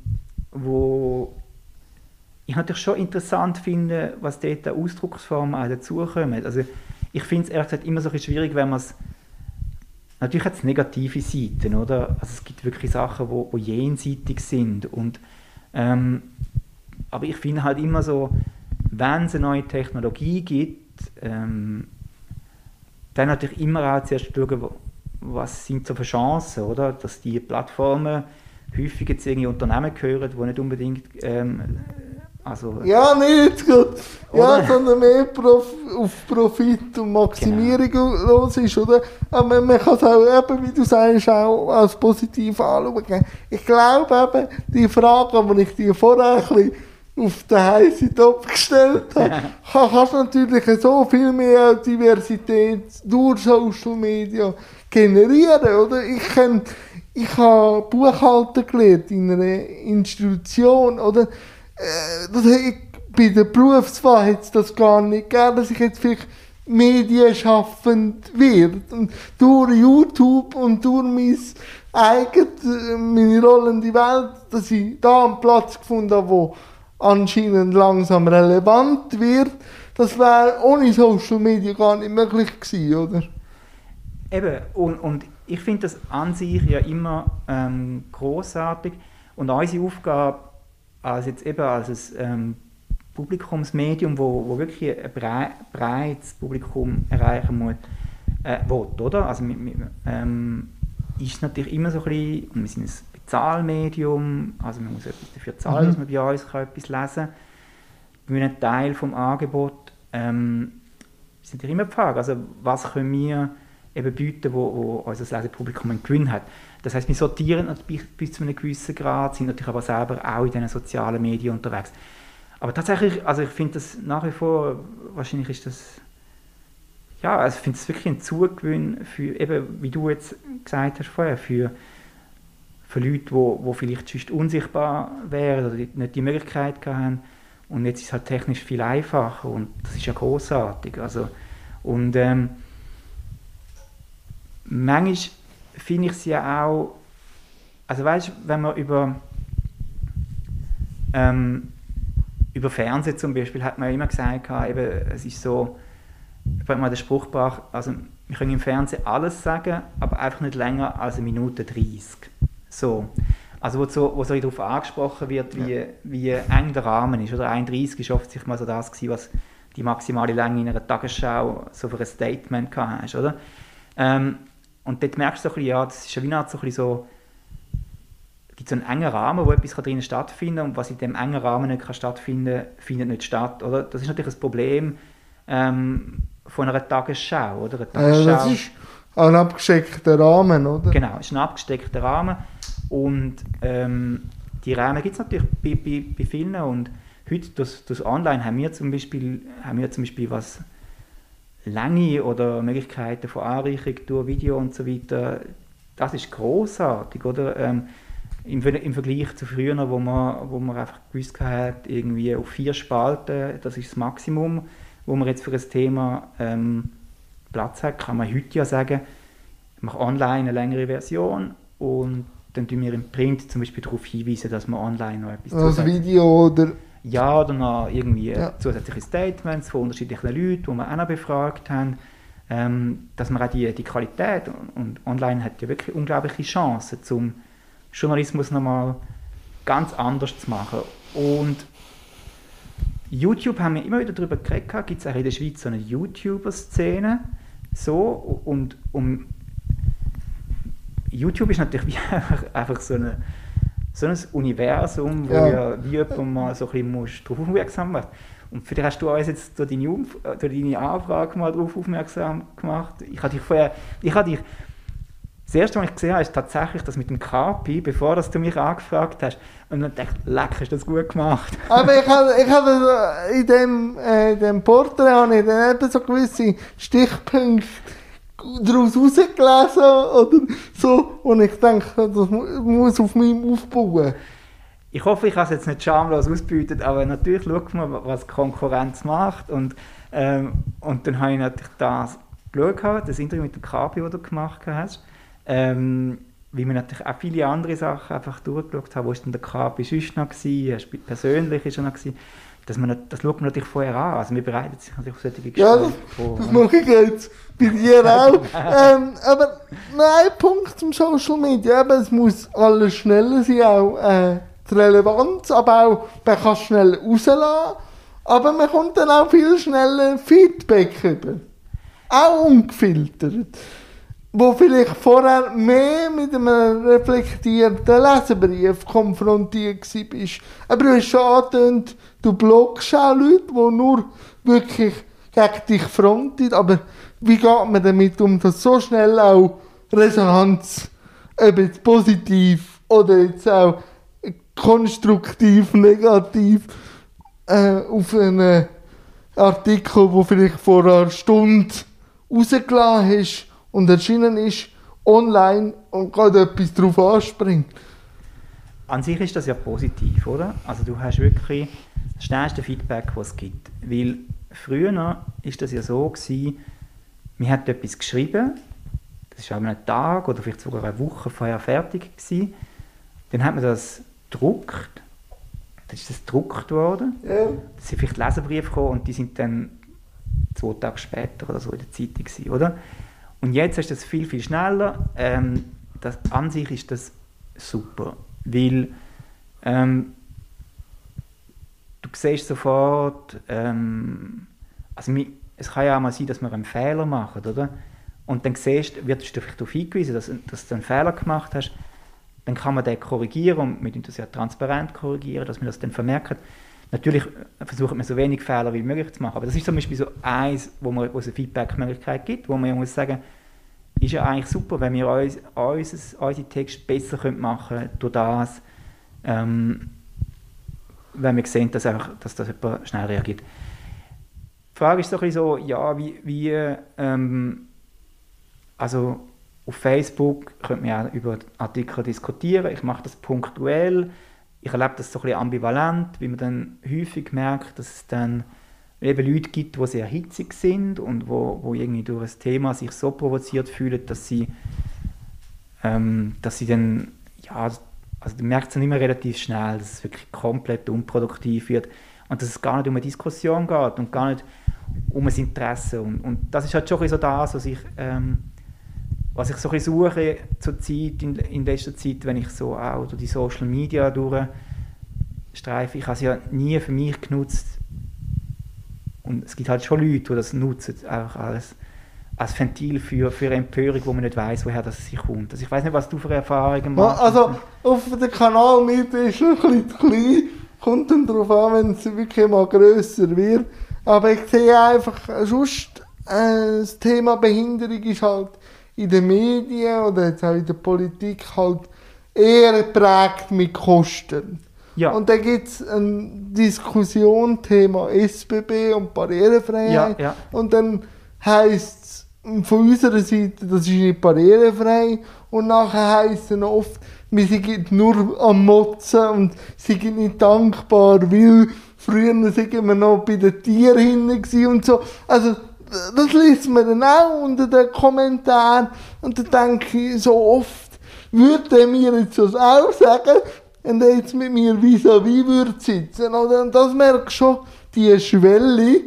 wo ich natürlich schon interessant finde, was dort an Ausdrucksformen auch dazukommen. Also ich finde es ehrlich gesagt immer so ein schwierig, wenn man es Natürlich hat es negative Seiten, oder? Also es gibt wirklich Sachen, wo, wo jenseitig sind und ähm, aber ich finde halt immer so, wenn es eine neue Technologie gibt, ähm, dann natürlich immer auch zuerst schauen, was sind so für Chancen, oder? Dass die Plattformen häufig jetzt irgendwie Unternehmen gehören, die nicht unbedingt ähm, also Ja, nicht gut. Ja, sondern mehr Prof auf Profit und Maximierung Genau. los ist, oder? Aber man kann es auch eben, wie du sagst, auch als positiv anschauen. Ich glaube eben, die Frage, die ich dir vorher ein bisschen auf den heißen Topf gestellt habe, kann, kannst du natürlich so viel mehr Diversität durch Social Media generieren, oder? Ich kenn, ich habe Buchhalter gelernt in einer Institution, oder? Äh, bei der Berufswahl hätte es das gar nicht gegeben, dass ich jetzt vielleicht medienschaffend werde. Und durch YouTube und durch mein eigenes, äh, meine rollende Welt, dass ich da einen Platz gefunden habe, wo anscheinend langsam relevant wird, das wäre ohne Social Media gar nicht möglich gewesen, oder? Eben, und, und ich finde das an sich ja immer ähm, großartig und unsere Aufgabe als jetzt eben als ein ähm, Publikumsmedium, wo, wo wirklich ein brei breites Publikum erreichen muss, äh, will, oder? Also mit, mit, ähm, ist natürlich immer so ein bisschen, und wir sind ein Bezahlmedium, also man muss etwas dafür zahlen, mhm. dass man bei uns kann etwas lesen kann. Wir ein Teil vom Angebot ähm, sind natürlich immer die Frage, also was können wir eben bieten, wo, wo unser Lesepublikum einen Gewinn hat. Das heißt, wir sortieren bis, zu einem gewissen Grad, sind natürlich aber selber auch in diesen sozialen Medien unterwegs. Aber tatsächlich, also ich finde das nach wie vor, wahrscheinlich ist das, ja, also ich finde es wirklich ein Zugewinn für, eben, wie du jetzt gesagt hast vorher, für, für Leute, die wo, wo vielleicht sonst unsichtbar wären oder nicht die Möglichkeit haben. Und jetzt ist es halt technisch viel einfacher und das ist ja großartig. Also, und ähm, manchmal finde ich ja auch, also weißt wenn man über, ähm, über Fernsehen zum Beispiel hat man immer gesagt, eben, es ist so, ich mal den Spruch gebracht, also wir können im Fernsehen alles sagen, aber einfach nicht länger als eine Minute 30. So. Also wo so, wo so darauf angesprochen wird, wie, ja. wie eng der Rahmen ist. Oder 31 ist offensichtlich mal so das gewesen, was die maximale Länge in einer Tagesschau so für ein Statement hast, oder? Ähm, und dort merkst du so ein bisschen, ja, das ist ja wie eine so ein so, gibt so einen engen Rahmen, wo etwas drinnen stattfinden kann und was in dem engen Rahmen nicht kann stattfinden findet nicht statt, oder? Das ist natürlich ein Problem ähm, von einer Tagesschau, oder? Eine Tagesschau, äh, das ist ein abgesteckter Rahmen, oder? Genau, es ist ein abgesteckter Rahmen und ähm, die Rahmen gibt es natürlich bei, bei, bei vielen und heute durch, durch Online haben wir zum Beispiel, haben wir zum Beispiel was Länge oder Möglichkeiten von Anreichung durch Video und so weiter, das ist großartig, oder? Ähm, im, im, Vergleich zu früher, wo man, wo man einfach gewusst hat, irgendwie auf vier Spalten, das ist das Maximum, wo man jetzt für ein Thema ähm, Platz hat, kann man heute ja sagen, ich mache online eine längere Version und dann tun wir im Print zum Beispiel darauf hinweisen, dass man online noch etwas Also Video oder ja, oder noch irgendwie ja. zusätzliche Statements von unterschiedlichen Leuten, die wir auch noch befragt haben, ähm, dass man auch die, die Qualität, und online hat ja wirklich unglaubliche Chancen, zum Journalismus nochmal ganz anders zu machen. Und YouTube haben wir immer wieder darüber geredet, gibt es auch in der Schweiz so eine YouTuber-Szene, so, und um YouTube ist natürlich wie einfach, einfach so eine so ein Universum, wo ja, ja wie jemand mal so ein bisschen musst, darauf aufmerksam macht. Und vielleicht hast du uns jetzt durch deine, Umf durch deine Anfrage mal darauf aufmerksam gemacht. Ich habe dich vorher, ich habe dich, das erste, was ich gesehen habe, ist tatsächlich das mit dem Kapi, bevor das du mich angefragt hast. Und dann dachte ich, leck, hast du das gut gemacht. Aber ich habe, ich habe in dem, äh, dem Porträt habe ich dann eben so gewisse Stichpunkte daraus rausgelesen oder so. Und ich denke, das muss auf mich aufbauen. Ich hoffe, ich habe es jetzt nicht schamlos ausgebeutet, aber natürlich schaut man, was Konkurrenz macht. Und, ähm, und dann habe ich natürlich das geschaut, das Interview mit dem Kapi, das du gemacht hast. Ähm, wie wir natürlich auch viele andere Sachen einfach durchgeschaut haben. Wo ist denn der Kapi sonst noch gewesen? Persönlich ist er noch gewesen dass man, das schaut man natürlich vorher an. Also wir bereiten sich natürlich auf solche Gespräche Ja, das, vor, das mache ich jetzt bei dir auch. ähm, aber nein, Punkt zum Social Media, eben, es muss alles schneller sein, auch äh, die Relevanz, aber auch, man kann schnell rauslassen, aber man kommt dann auch viel schneller Feedback über. Auch ungefiltert. Wo vielleicht vorher mehr mit einem reflektierten Leserbrief konfrontiert war. Aber du hast schon angetönt, du blockst auch Leute, die nur wirklich gegen dich fronten, aber wie geht man damit um, dass so schnell auch Resonanz, ob jetzt positiv oder jetzt auch konstruktiv, negativ, äh, auf einen Artikel, der vielleicht vor einer Stunde rausgelassen ist und erschienen ist, online und gerade etwas darauf anspringt. An sich ist das ja positiv, oder? Also du hast wirklich das schnellste Feedback, das es gibt. Weil früher war das ja so, gewesen, man hat etwas geschrieben, das war einem Tag oder vielleicht sogar eine Woche vorher fertig gewesen. Dann hat man das gedruckt, dann ist das gedruckt worden. Ja. Da sind vielleicht Leserbriefe gekommen und die sind dann zwei Tage später oder so in der Zeitung gewesen, oder? Und jetzt ist das viel, viel schneller. Ähm, das, an sich ist das super, weil ähm, du siehst sofort, ähm, also mi- es kann ja auch mal sein, dass wir einen Fehler machen, oder? Und dann siehst, wirst du vielleicht darauf hingewiesen, dass, dass du einen Fehler gemacht hast. Dann kann man den korrigieren und wir tun das ja transparent korrigieren, dass man das dann vermerkt. Natürlich versucht man so wenig Fehler wie möglich zu machen, aber das ist zum Beispiel so eins, wo, man, wo es eine Feedback-Möglichkeit gibt, wo man ja muss sagen, ist ja eigentlich super, wenn wir uns, uns, unsere Texte besser können machen können durch das, ähm, wenn wir sehen, dass, einfach, dass das jemand schnell reagiert. Die Frage ist so ein bisschen so, ja, wie, wie ähm, also auf Facebook könnte man ja über Artikel diskutieren, ich mache das punktuell, ich erlebe das so ein bisschen ambivalent, wie man dann häufig merkt, dass es dann eben Leute gibt, die sehr hitzig sind und wo, wo irgendwie durch ein Thema sich so provoziert fühlen, dass sie, ähm, dass sie dann, ja, also du merkst dann immer relativ schnell, dass es wirklich komplett unproduktiv wird und dass es gar nicht um eine Diskussion geht und gar nicht um ein Interesse und, und das ist halt schon so das, was ich, ähm, was ich so ein suche zur Zeit, in, in letzter Zeit, wenn ich so auch durch die Social Media durchstreife, ich habe es ja nie für mich genutzt, und es gibt halt schon Leute, die das nutzen, einfach als, als Ventil für, für Empörung, wo man nicht weiß, woher das sich kommt. Also ich weiß nicht, was du für Erfahrungen machst. Also auf den Kanal mit ist ein bisschen klein. Kommt dann darauf an, wenn es wirklich mal grösser wird. Aber ich sehe einfach, sonst äh, das Thema Behinderung ist halt in den Medien oder jetzt auch in der Politik halt eher geprägt mit Kosten. ja, Und dann gibt es eine Diskussion, Thema SBB und Barrierefreiheit. ja, ja, Und dann heisst es von unserer Seite, das ist nicht barrierefrei. Und nachher heisst es oft, wir sind nur am Motzen und sind nicht dankbar, weil früher sind wir noch bei den Tieren hinten und so. Also, das liest man dann auch unter den Kommentaren. Und dann denke ich so oft, würde er mir jetzt das auch sagen, wenn er jetzt mit mir vis-à-vis würde sitzen. Oder? Und das merkst du schon, die Schwelle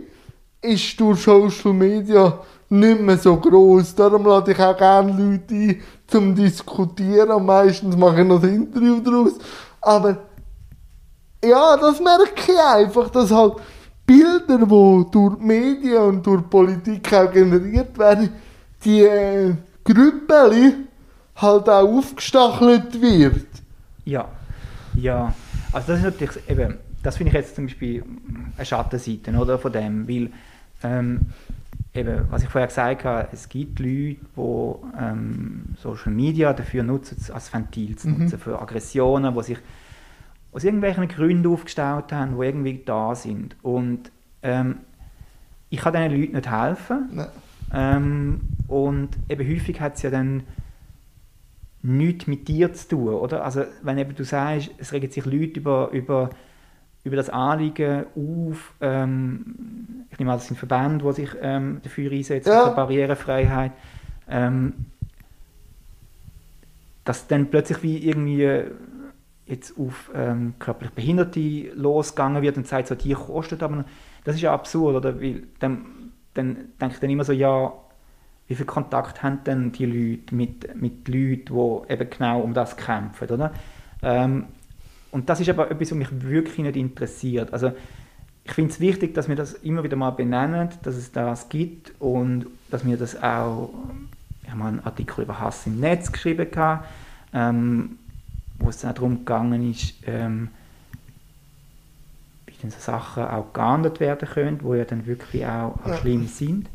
ist durch Social Media nicht mehr so groß. Darum lade ich auch gerne Leute ein zum Diskutieren. Meistens mache ich noch ein Interview daraus. Aber ja, das merke ich einfach, dass halt Bilder, die durch die Medien und durch die Politik auch generiert werden, die äh, Grüppeli halt auch aufgestachelt wird. ja, ja. Also das ist natürlich eben, das finde ich jetzt zum Beispiel eine Schattenseite oder, von dem, weil ähm, eben, was ich vorher gesagt habe, es gibt Leute, die ähm, Social Media dafür nutzen, als Ventil zu Mhm. nutzen, für Aggressionen, die sich aus irgendwelchen Gründen aufgestellt haben, die irgendwie da sind. Und ähm, ich kann diesen Leuten nicht helfen. Nein. Ähm, und eben häufig hat es ja dann nichts mit dir zu tun, oder? Also wenn eben du sagst, es regen sich Leute über, über, über das Anliegen auf, ähm, ich nehme an, das sind Verbände, die sich ähm, dafür einsetzen, Ja. für Barrierefreiheit, ähm, dass dann plötzlich wie irgendwie äh, jetzt auf ähm, körperlich Behinderte losgegangen wird und sagt, so, die kostet aber, das ist ja absurd, oder? Weil dann, dann denke ich dann immer so, ja, wie viel Kontakt haben denn die Leute mit, mit Leuten, die eben genau um das kämpfen, oder? Ähm, und das ist aber etwas, was mich wirklich nicht interessiert. Also ich finde es wichtig, dass wir das immer wieder mal benennen, dass es das gibt und dass wir das auch, ich habe mal einen Artikel über Hass im Netz geschrieben, gehabt, ähm, wo es dann darum gegangen ist, ähm, wie denn so Sachen auch geahndet werden können, wo ja dann wirklich auch, auch Ja. schlimm sind.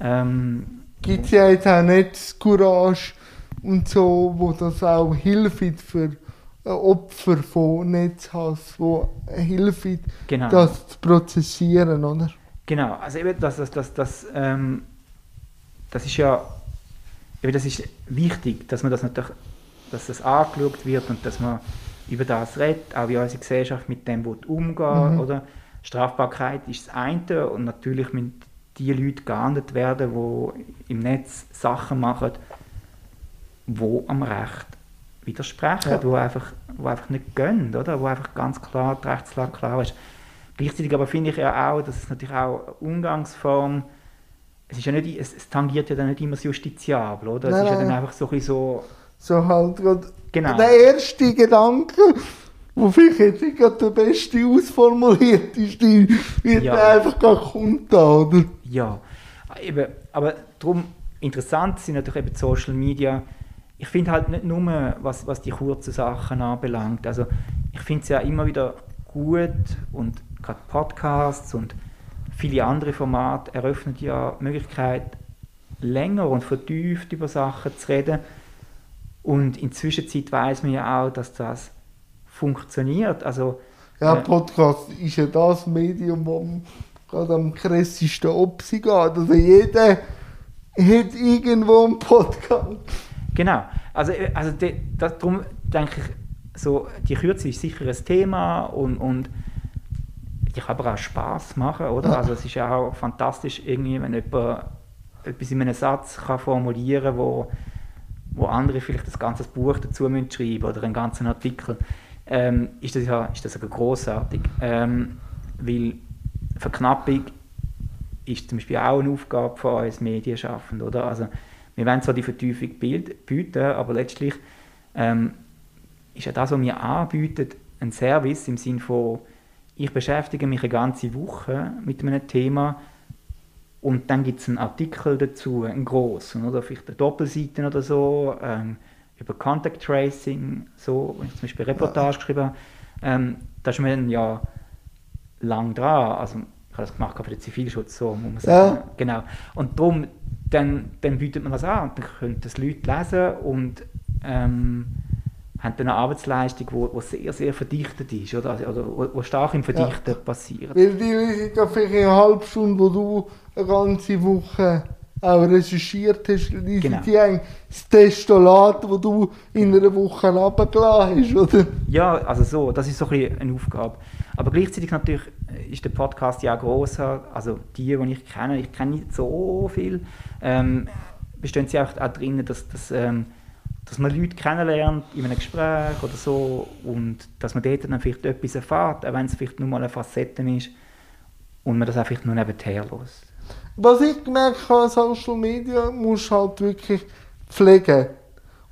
Ähm, Gibt ja jetzt auch nicht Courage und so, wo das auch hilft für äh, Opfer von Netzhass, wo hilft, genau. das zu prozessieren, oder? Genau, also eben das, das, das, das, ähm, das ist ja eben das ist wichtig, dass man das natürlich, dass das angeschaut wird und dass man über das redet, auch wie unsere Gesellschaft mit dem umgehen Mhm. oder Strafbarkeit ist das eine und natürlich müssen die Leute geahndet werden, die im Netz Sachen machen, wo am Recht widersprechen, Ja. wo einfach, wo einfach nicht gehen, oder? Wo einfach ganz klar die Rechtslage klar ist. Gleichzeitig aber finde ich ja auch, dass es natürlich auch eine Umgangsform, es, ist ja nicht, es, es tangiert ja dann nicht immer das Justiziable, oder? Nein, es ist ja dann einfach so ein bisschen so, So halt genau, der erste Gedanke, wo vielleicht jetzt nicht gerade der beste ausformulierteste, wird Ja. einfach gar kommt da, oder? Ja, eben, aber darum interessant sind natürlich eben die Social Media. Ich finde halt nicht nur, was, was die kurzen Sachen anbelangt. Also ich finde es ja immer wieder gut und gerade Podcasts und viele andere Formate eröffnen ja die Möglichkeit, länger und vertieft über Sachen zu reden. Und in Zwischenzeit weiß man ja auch, dass das funktioniert. Also Ja, Äh. Podcast ist ja das Medium, wo am- gerade am krassesten Opsi geht. Also jeder hat irgendwo einen Podcast. Genau. Also, äh, also de, das, darum denke ich, so, die Kürze ist sicher ein Thema und, und die kann aber auch Spaß machen, oder? Ja. Also es ist ja auch fantastisch, irgendwie, wenn jemand etwas in einem Satz kann formulieren kann, wo, andere vielleicht ein ganzes Buch dazu müssen schreiben oder einen ganzen Artikel, ähm, ist das ja ist das sogar großartig. Ähm, weil Verknappung ist zum Beispiel auch eine Aufgabe von uns Medienschaffenden, oder? Also wir wollen zwar die Vertiefung bieten, aber letztlich ähm, ist ja das, was wir anbieten, ein Service im Sinne von, ich beschäftige mich eine ganze Woche mit einem Thema und dann gibt es einen Artikel dazu, einen grossen, oder vielleicht eine Doppelseite oder so, ähm, über Contact Tracing, so, wenn ich zum Beispiel Reportage geschrieben habe, ähm, da ist man ja lang dran, also ich habe das gemacht für den Zivilschutz, so muss man sagen. Ja. Genau. Und darum, dann, dann bietet man das an und dann können das Leute lesen und ähm, haben dann eine Arbeitsleistung, die wo, wo sehr, sehr verdichtet ist, oder, also, oder wo, wo stark im Verdichten passiert. Weil die lesen ja vielleicht in einer halben Stunde, wo du eine ganze Woche auch recherchiert hast, lesen Genau. die eigentlich das Testolat, das du in einer Woche runtergeladen hast, oder? Ja, also so, das ist so ein bisschen eine Aufgabe. Aber gleichzeitig natürlich ist der Podcast ja auch grosser. Also die, die ich kenne, ich kenne nicht so viel, ähm, bestehen sie auch, auch drin, dass, dass, ähm, dass man Leute kennenlernt in einem Gespräch oder so und dass man dort dann vielleicht etwas erfährt, auch wenn es vielleicht nur mal eine Facette ist und man das einfach nur nebenher lässt. Was ich gemerkt habe, Social Media musst du halt wirklich pflegen.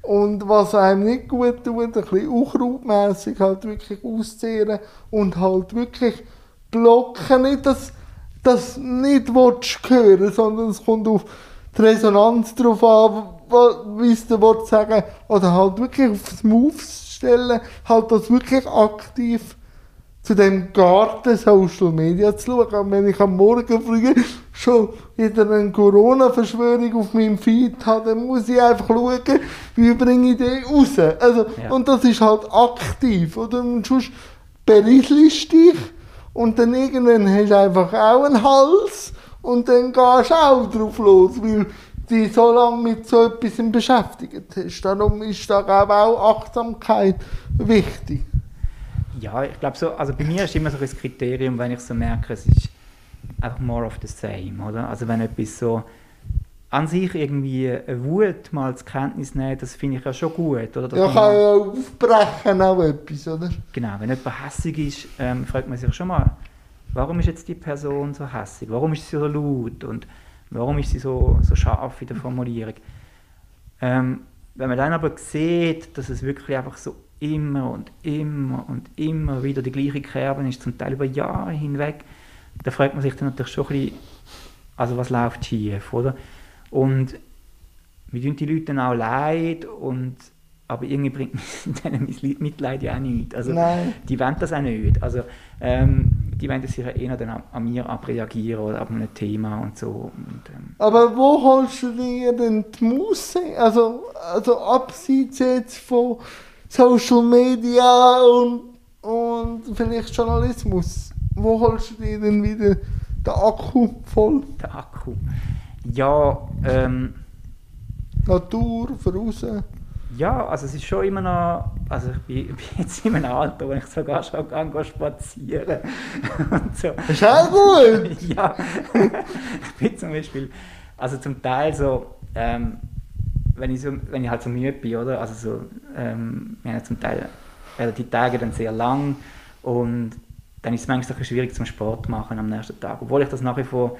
Und was einem nicht gut tut, ein bisschen unkrautmässig halt wirklich auszehren und halt wirklich blocken. Nicht, dass das nicht willst hören sondern es kommt auf die Resonanz drauf an, wie es dir willst sagen Oder halt wirklich aufs Move stellen, halt das wirklich aktiv zu dem Garten Social Media zu schauen. Und wenn ich am Morgen früh schon wieder eine Corona-Verschwörung auf meinem Feed habe, dann muss ich einfach schauen, wie bringe ich die raus. Also, Ja. Und das ist halt aktiv. Oder? Und sonst berieselst dich und dann irgendwann hast du einfach auch einen Hals und dann gehst du auch drauf los, weil dich so lange mit so etwas beschäftigt hast. Darum ist da auch Achtsamkeit wichtig. Ja, ich glaube so, also bei mir ist immer so ein Kriterium, wenn ich so merke, es ist einfach more of the same, oder? Also wenn etwas so an sich irgendwie eine Wut mal zur Kenntnis nehmen, das finde ich ja schon gut, oder? Dass Ja, kann ja aufbrechen auch etwas, oder? Genau, wenn jemand hässig ist, ähm, fragt man sich schon mal, warum ist jetzt die Person so hässig? Warum ist sie so laut? Und warum ist sie so, so scharf in der Formulierung? Ähm, wenn man dann aber sieht, dass es wirklich einfach so immer und immer und immer wieder die gleiche Kerbe ist, zum Teil über Jahre hinweg, dann fragt man sich dann natürlich schon ein bisschen, also was läuft schief, oder? Und wir tun die Leute dann auch leid, und, aber irgendwie bringt denen mein Mitleid ja auch nichts. Also, Nein. die wollen das auch nicht. Also, ähm, die wollen sich ja eher dann an, an mir abreagieren oder ab einem Thema und so. Und, ähm, Aber wo holst du dir denn die Muße? Also, also abseits jetzt von Social Media und, und vielleicht Journalismus, wo holst du dir denn wieder den Akku voll? der Akku. Ja, ähm, Natur, voraus? Ja, also es ist schon immer noch, also ich bin, bin jetzt in einem Alter, wo ich sogar schon kann, spazieren und so. Ist auch gut! ja, ich bin zum Beispiel, also zum Teil so, ähm, wenn, ich so, wenn ich halt so müde bin, oder? Also so, ähm, wir haben ja zum Teil werden die Tage dann sehr lang und dann ist es manchmal schwierig zum Sport machen am nächsten Tag. Obwohl ich das nach wie vor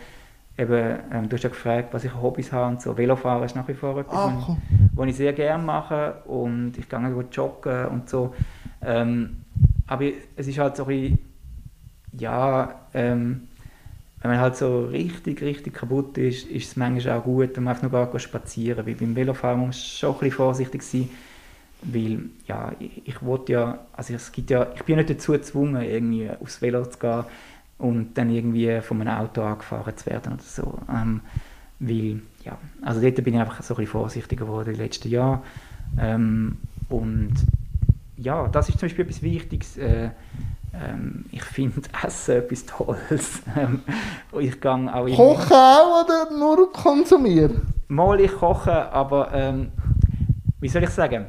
eben, ähm, du hast ja gefragt, was ich für Hobbys habe und so. Velofahren ist nach wie vor etwas, Ah, was ich- komm. was ich sehr gerne mache und ich gehe gut joggen und so. Ähm, aber es ist halt so ein ja, ähm, wenn man halt so richtig, richtig kaputt ist, ist es manchmal auch gut, wenn man einfach nur gar spazieren Weil beim Velofahren muss man schon ein bisschen vorsichtig sein, weil, ja, ich, ich wollte ja, also es gibt ja, ich bin nicht dazu gezwungen, irgendwie aufs Velo zu gehen und dann irgendwie von einem Auto angefahren zu werden oder so. Ähm, weil, ja, also dort bin ich einfach so ein bisschen vorsichtiger geworden in den letzten Jahren. Ähm, und ja, das ist zum Beispiel etwas Wichtiges. Äh, ähm, ich finde Essen etwas Tolles. Ähm, ich gang auch Kochen auch oder nur konsumieren? Mal ich koche, aber ähm, wie soll ich sagen?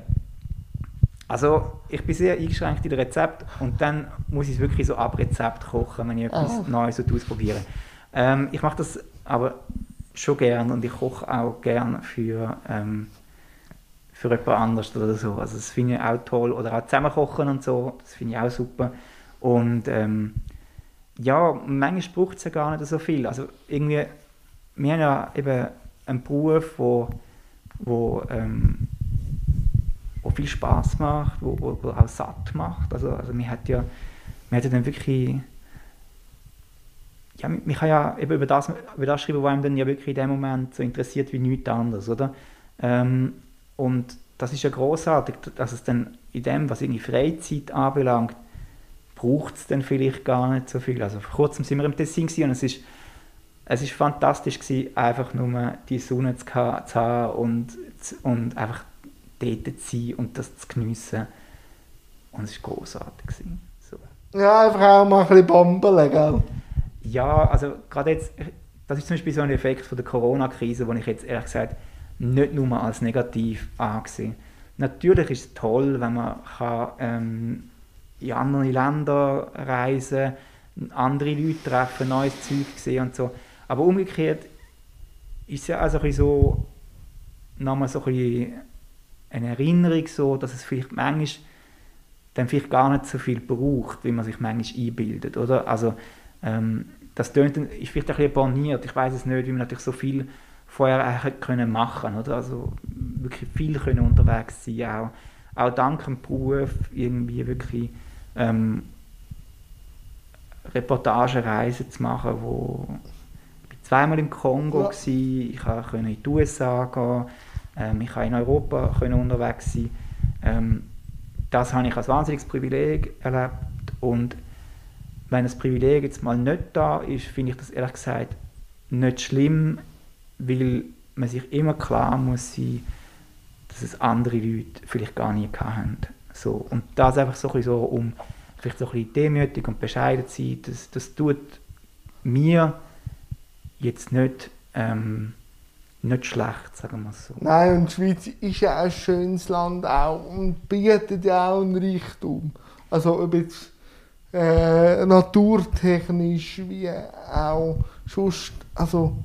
Also ich bin sehr eingeschränkt in den Rezept und dann muss ich es wirklich so ab Rezept kochen, wenn ich etwas oh. Neues ausprobiere. Ähm, ich mache das aber schon gern und ich koche auch gern für, ähm, für jemand anderes oder so. Also das finde ich auch toll. Oder auch zusammen kochen und so, das finde ich auch super. Und ähm, ja, manchmal braucht es ja gar nicht so viel. Also irgendwie, wir haben ja eben einen Beruf, wo, wo, ähm, wo viel Spaß macht, wo, wo, auch satt macht. Also, also man hat ja, man hat ja dann wirklich ja, man kann ja eben über das, über das schreiben, was einem dann ja wirklich in dem Moment so interessiert wie nichts anderes, oder? Ähm, und das ist ja großartig, dass es dann in dem, was irgendwie Freizeit anbelangt, braucht es dann vielleicht gar nicht so viel. Also vor kurzem sind wir im Tessin und es ist, es ist fantastisch gewesen, einfach nur die Sonne zu, haben und, und einfach dort zu sein und das zu geniessen. Und es war großartig. So. Ja, einfach auch mal ein bisschen bombeln, gell? Ja, also gerade jetzt, das ist zum Beispiel so ein Effekt von der Corona-Krise, den ich jetzt ehrlich gesagt nicht nur als negativ ansehe. Natürlich ist es toll, wenn man kann, ähm, in andere Länder reisen, andere Leute treffen, neues Zeug sehen und so. Aber umgekehrt ist es ja also ein so nochmal so ein eine Erinnerung, so, dass es vielleicht manchmal dann vielleicht gar nicht so viel braucht, wie man sich manchmal einbildet, oder? Also ähm, das tönt, ist vielleicht ein bisschen borniert, ich weiß es nicht, wie man natürlich so viel vorher hätte können machen oder? Also wirklich viel können unterwegs sein, auch, auch dank dem Beruf irgendwie wirklich ähm, Reportagereisen zu machen, wo ich zweimal im Kongo ja. Ich konnte in die USA gehen, ähm, ich konnte in Europa können unterwegs sein. Ähm, das habe ich als wahnsinniges Privileg erlebt und wenn das Privileg jetzt mal nicht da ist, finde ich das ehrlich gesagt nicht schlimm, weil man sich immer klar muss sein, dass es andere Leute vielleicht gar nie hatten. So, und das einfach so, ein so um vielleicht so ein bisschen demütig und bescheiden zu sein, das, das tut mir jetzt nicht, ähm, nicht schlecht, sagen wir es so. Nein, und die Schweiz ist ja ein schönes Land auch und bietet ja auch einen Reichtum. Also ob jetzt äh, naturtechnisch wie auch sonst, also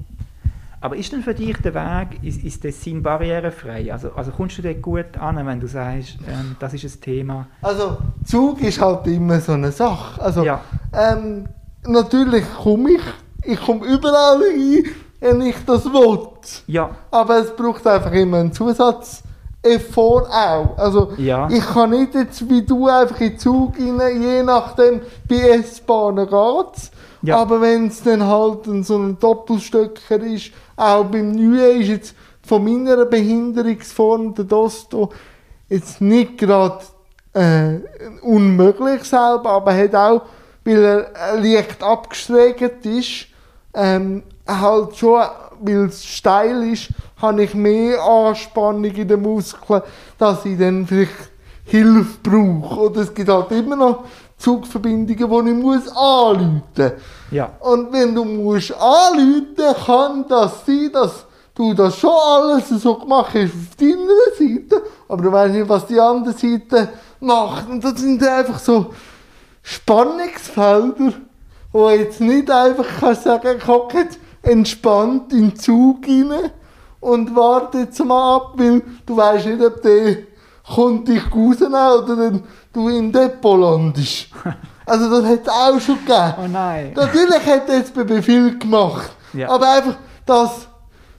aber ist denn für dich der Weg, ist, ist Tessin barrierefrei? Also, also kommst du dort gut an, wenn du sagst, ähm, das ist ein Thema? Also Zug ist halt immer so eine Sache. Also ja. ähm, natürlich komme ich, ich komme überall rein, wenn ich das will. Ja. Aber es braucht einfach immer einen Zusatz. Effort auch. Also ja. ich kann nicht jetzt wie du einfach in den Zug rein, je nachdem bei S-Bahnen geht's. Ja. Aber wenn es dann halt so ein Doppelstöcker ist, auch beim Neuen ist jetzt von meiner Behinderungsform der Dosto jetzt nicht gerade äh, unmöglich selber, aber hat auch, weil er leicht abgestreckt ist, ähm, halt schon, weil es steil ist, habe ich mehr Anspannung in den Muskeln, dass ich dann vielleicht Hilfe brauche. Oder es gibt halt immer noch Zugverbindungen, wo ich muss anrufen muss. Ja. Und wenn du musst anrufen, kann das sein, dass du das schon alles so gemacht hast auf deiner Seite, aber du weißt nicht, was die andere Seite macht. Und das sind einfach so Spannungsfelder, wo jetzt nicht einfach sagen, jetzt entspannt in den Zug rein und warte jetzt mal ab, weil du weißt nicht, ob der kommt dich rausnehmen oder dann du im Depot landest. Also das hat es auch schon gegeben. Oh nein. Natürlich hat er jetzt bei viel gemacht. Ja. Aber einfach, dass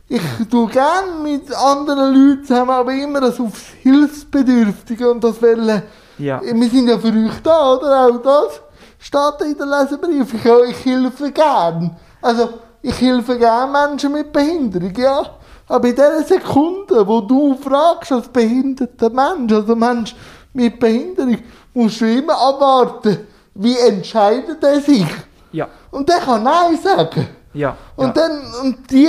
ich tue gerne mit anderen Leuten zusammen, aber immer das aufs Hilfsbedürftige und das wollen Ja. Wir sind ja für euch da, oder? Auch das steht in der Leserbrief. Ich, ich helfe gern. Also, ich helfe gern Menschen mit Behinderung, ja. Aber in der Sekunde, wo du fragst als behinderter Mensch, also Mensch mit Behinderung, musst du immer abwarten, wie entscheidet er sich. Ja. Und der kann Nein sagen. Ja. Und ja. dann, und die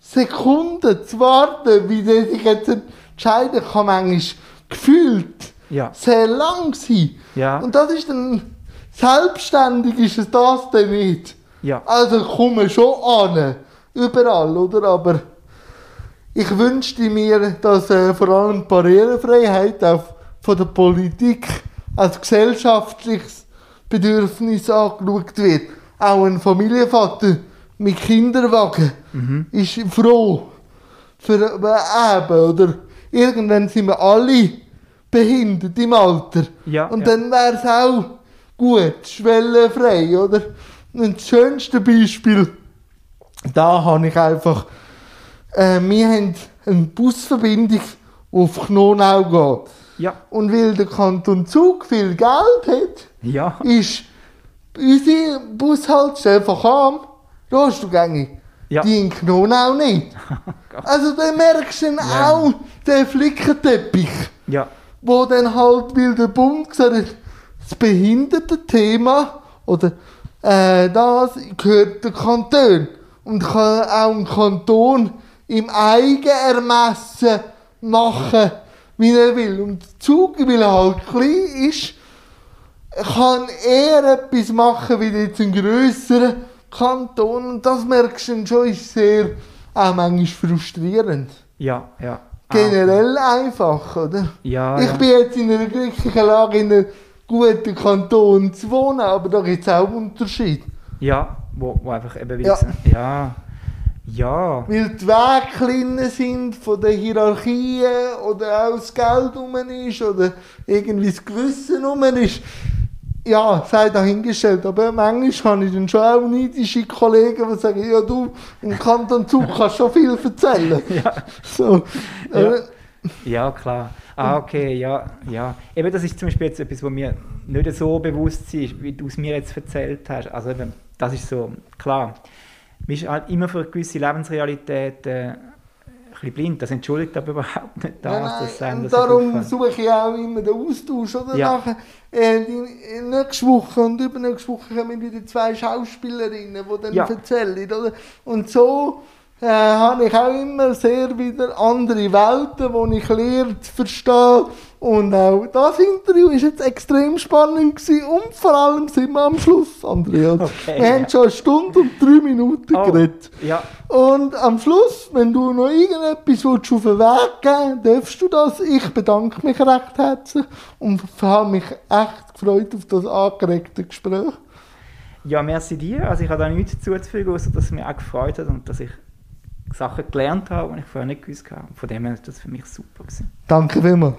Sekunde zu warten, wie der sich jetzt entscheiden kann, manchmal gefühlt Ja. sehr lang sein. Ja. Und das ist dann, selbstständig ist es das dann nicht. Ja. Also komme schon an, überall, oder? Aber ich wünschte mir, dass äh, vor allem Barrierefreiheit auch von der Politik als gesellschaftliches Bedürfnis angeschaut wird. Auch ein Familienvater mit Kinderwagen ist froh für äh, eben, oder? Irgendwann sind wir alle behindert im Alter. Ja, Und ja. dann wäre es auch gut, schwellenfrei, oder? Das schönste Beispiel, da habe ich einfach, äh, wir haben eine Busverbindung, die auf Knonau geht. Ja. Und weil der Kanton Zug viel Geld hat, Ja. ist unsere Bushaltestelle von Cham, da hast du gängig. Ja. Die in Knonau nicht. also dann merkst du dann Ja. auch den Flickenteppich Ja. wo dann halt, weil der Bund gesagt hat, das Behindertenthema oder äh, das gehört der Kanton. Und kann auch ein Kanton im Eigenermessen machen, wie er will. Und der Zug, weil er halt klein ist, kann er etwas machen wie jetzt ein grösserer Kanton. Und das merkst du schon, ist sehr auch manchmal frustrierend. Ja. Ja. Generell einfach, oder? Ja. Ich ja. bin jetzt in einer glücklichen Lage, in einem guten Kanton zu wohnen, aber da gibt es auch Unterschiede. Ja. Wo, wo einfach eben Ja. ja. ja. Weil die Wege kleiner sind von den Hierarchien oder auch das Geld rum ist oder irgendwie das Gewissen rum ist. Ja, sei dahingestellt. Aber manchmal habe ich dann schon auch neidische Kollegen, die sagen, ja du, im Kanton Zug kannst schon viel erzählen. Ja. So, Ja. Ja, klar. Ah, okay, ja, ja. Eben, das ist zum Beispiel jetzt etwas, was mir nicht so bewusst ist, wie du es mir jetzt erzählt hast. Also eben, das ist so, klar. Man ist halt immer für gewisse Lebensrealitäten äh, ein bisschen blind. Das entschuldigt aber überhaupt nicht das, Nein, nein, dass einem und das darum suche ich auch immer den Austausch. Oder? Ja. Nachher, äh, die, nächste Woche und übernächste Woche kommen wieder zwei Schauspielerinnen, die dann Ja. erzählen. Oder? Und so äh, habe ich auch immer sehr wieder andere Welten, wo ich lerne zu verstehen. Und auch das Interview war jetzt extrem spannend gewesen. und vor allem sind wir am Schluss, Andreas. Okay, wir ja. haben schon eine Stunde und drei Minuten Oh, geredet. ja, Und am Schluss, wenn du noch irgendetwas willst auf den Weg geben darfst du das. Ich bedanke mich recht herzlich und habe mich echt gefreut auf das angeregte Gespräch. ja, merci dir. Also ich habe da nichts zuzufügen, außer dass es mich auch gefreut hat und dass ich Sachen gelernt habe, die ich vorher nicht gewusst habe. Von dem her ist das für mich super gewesen. Danke vielmals.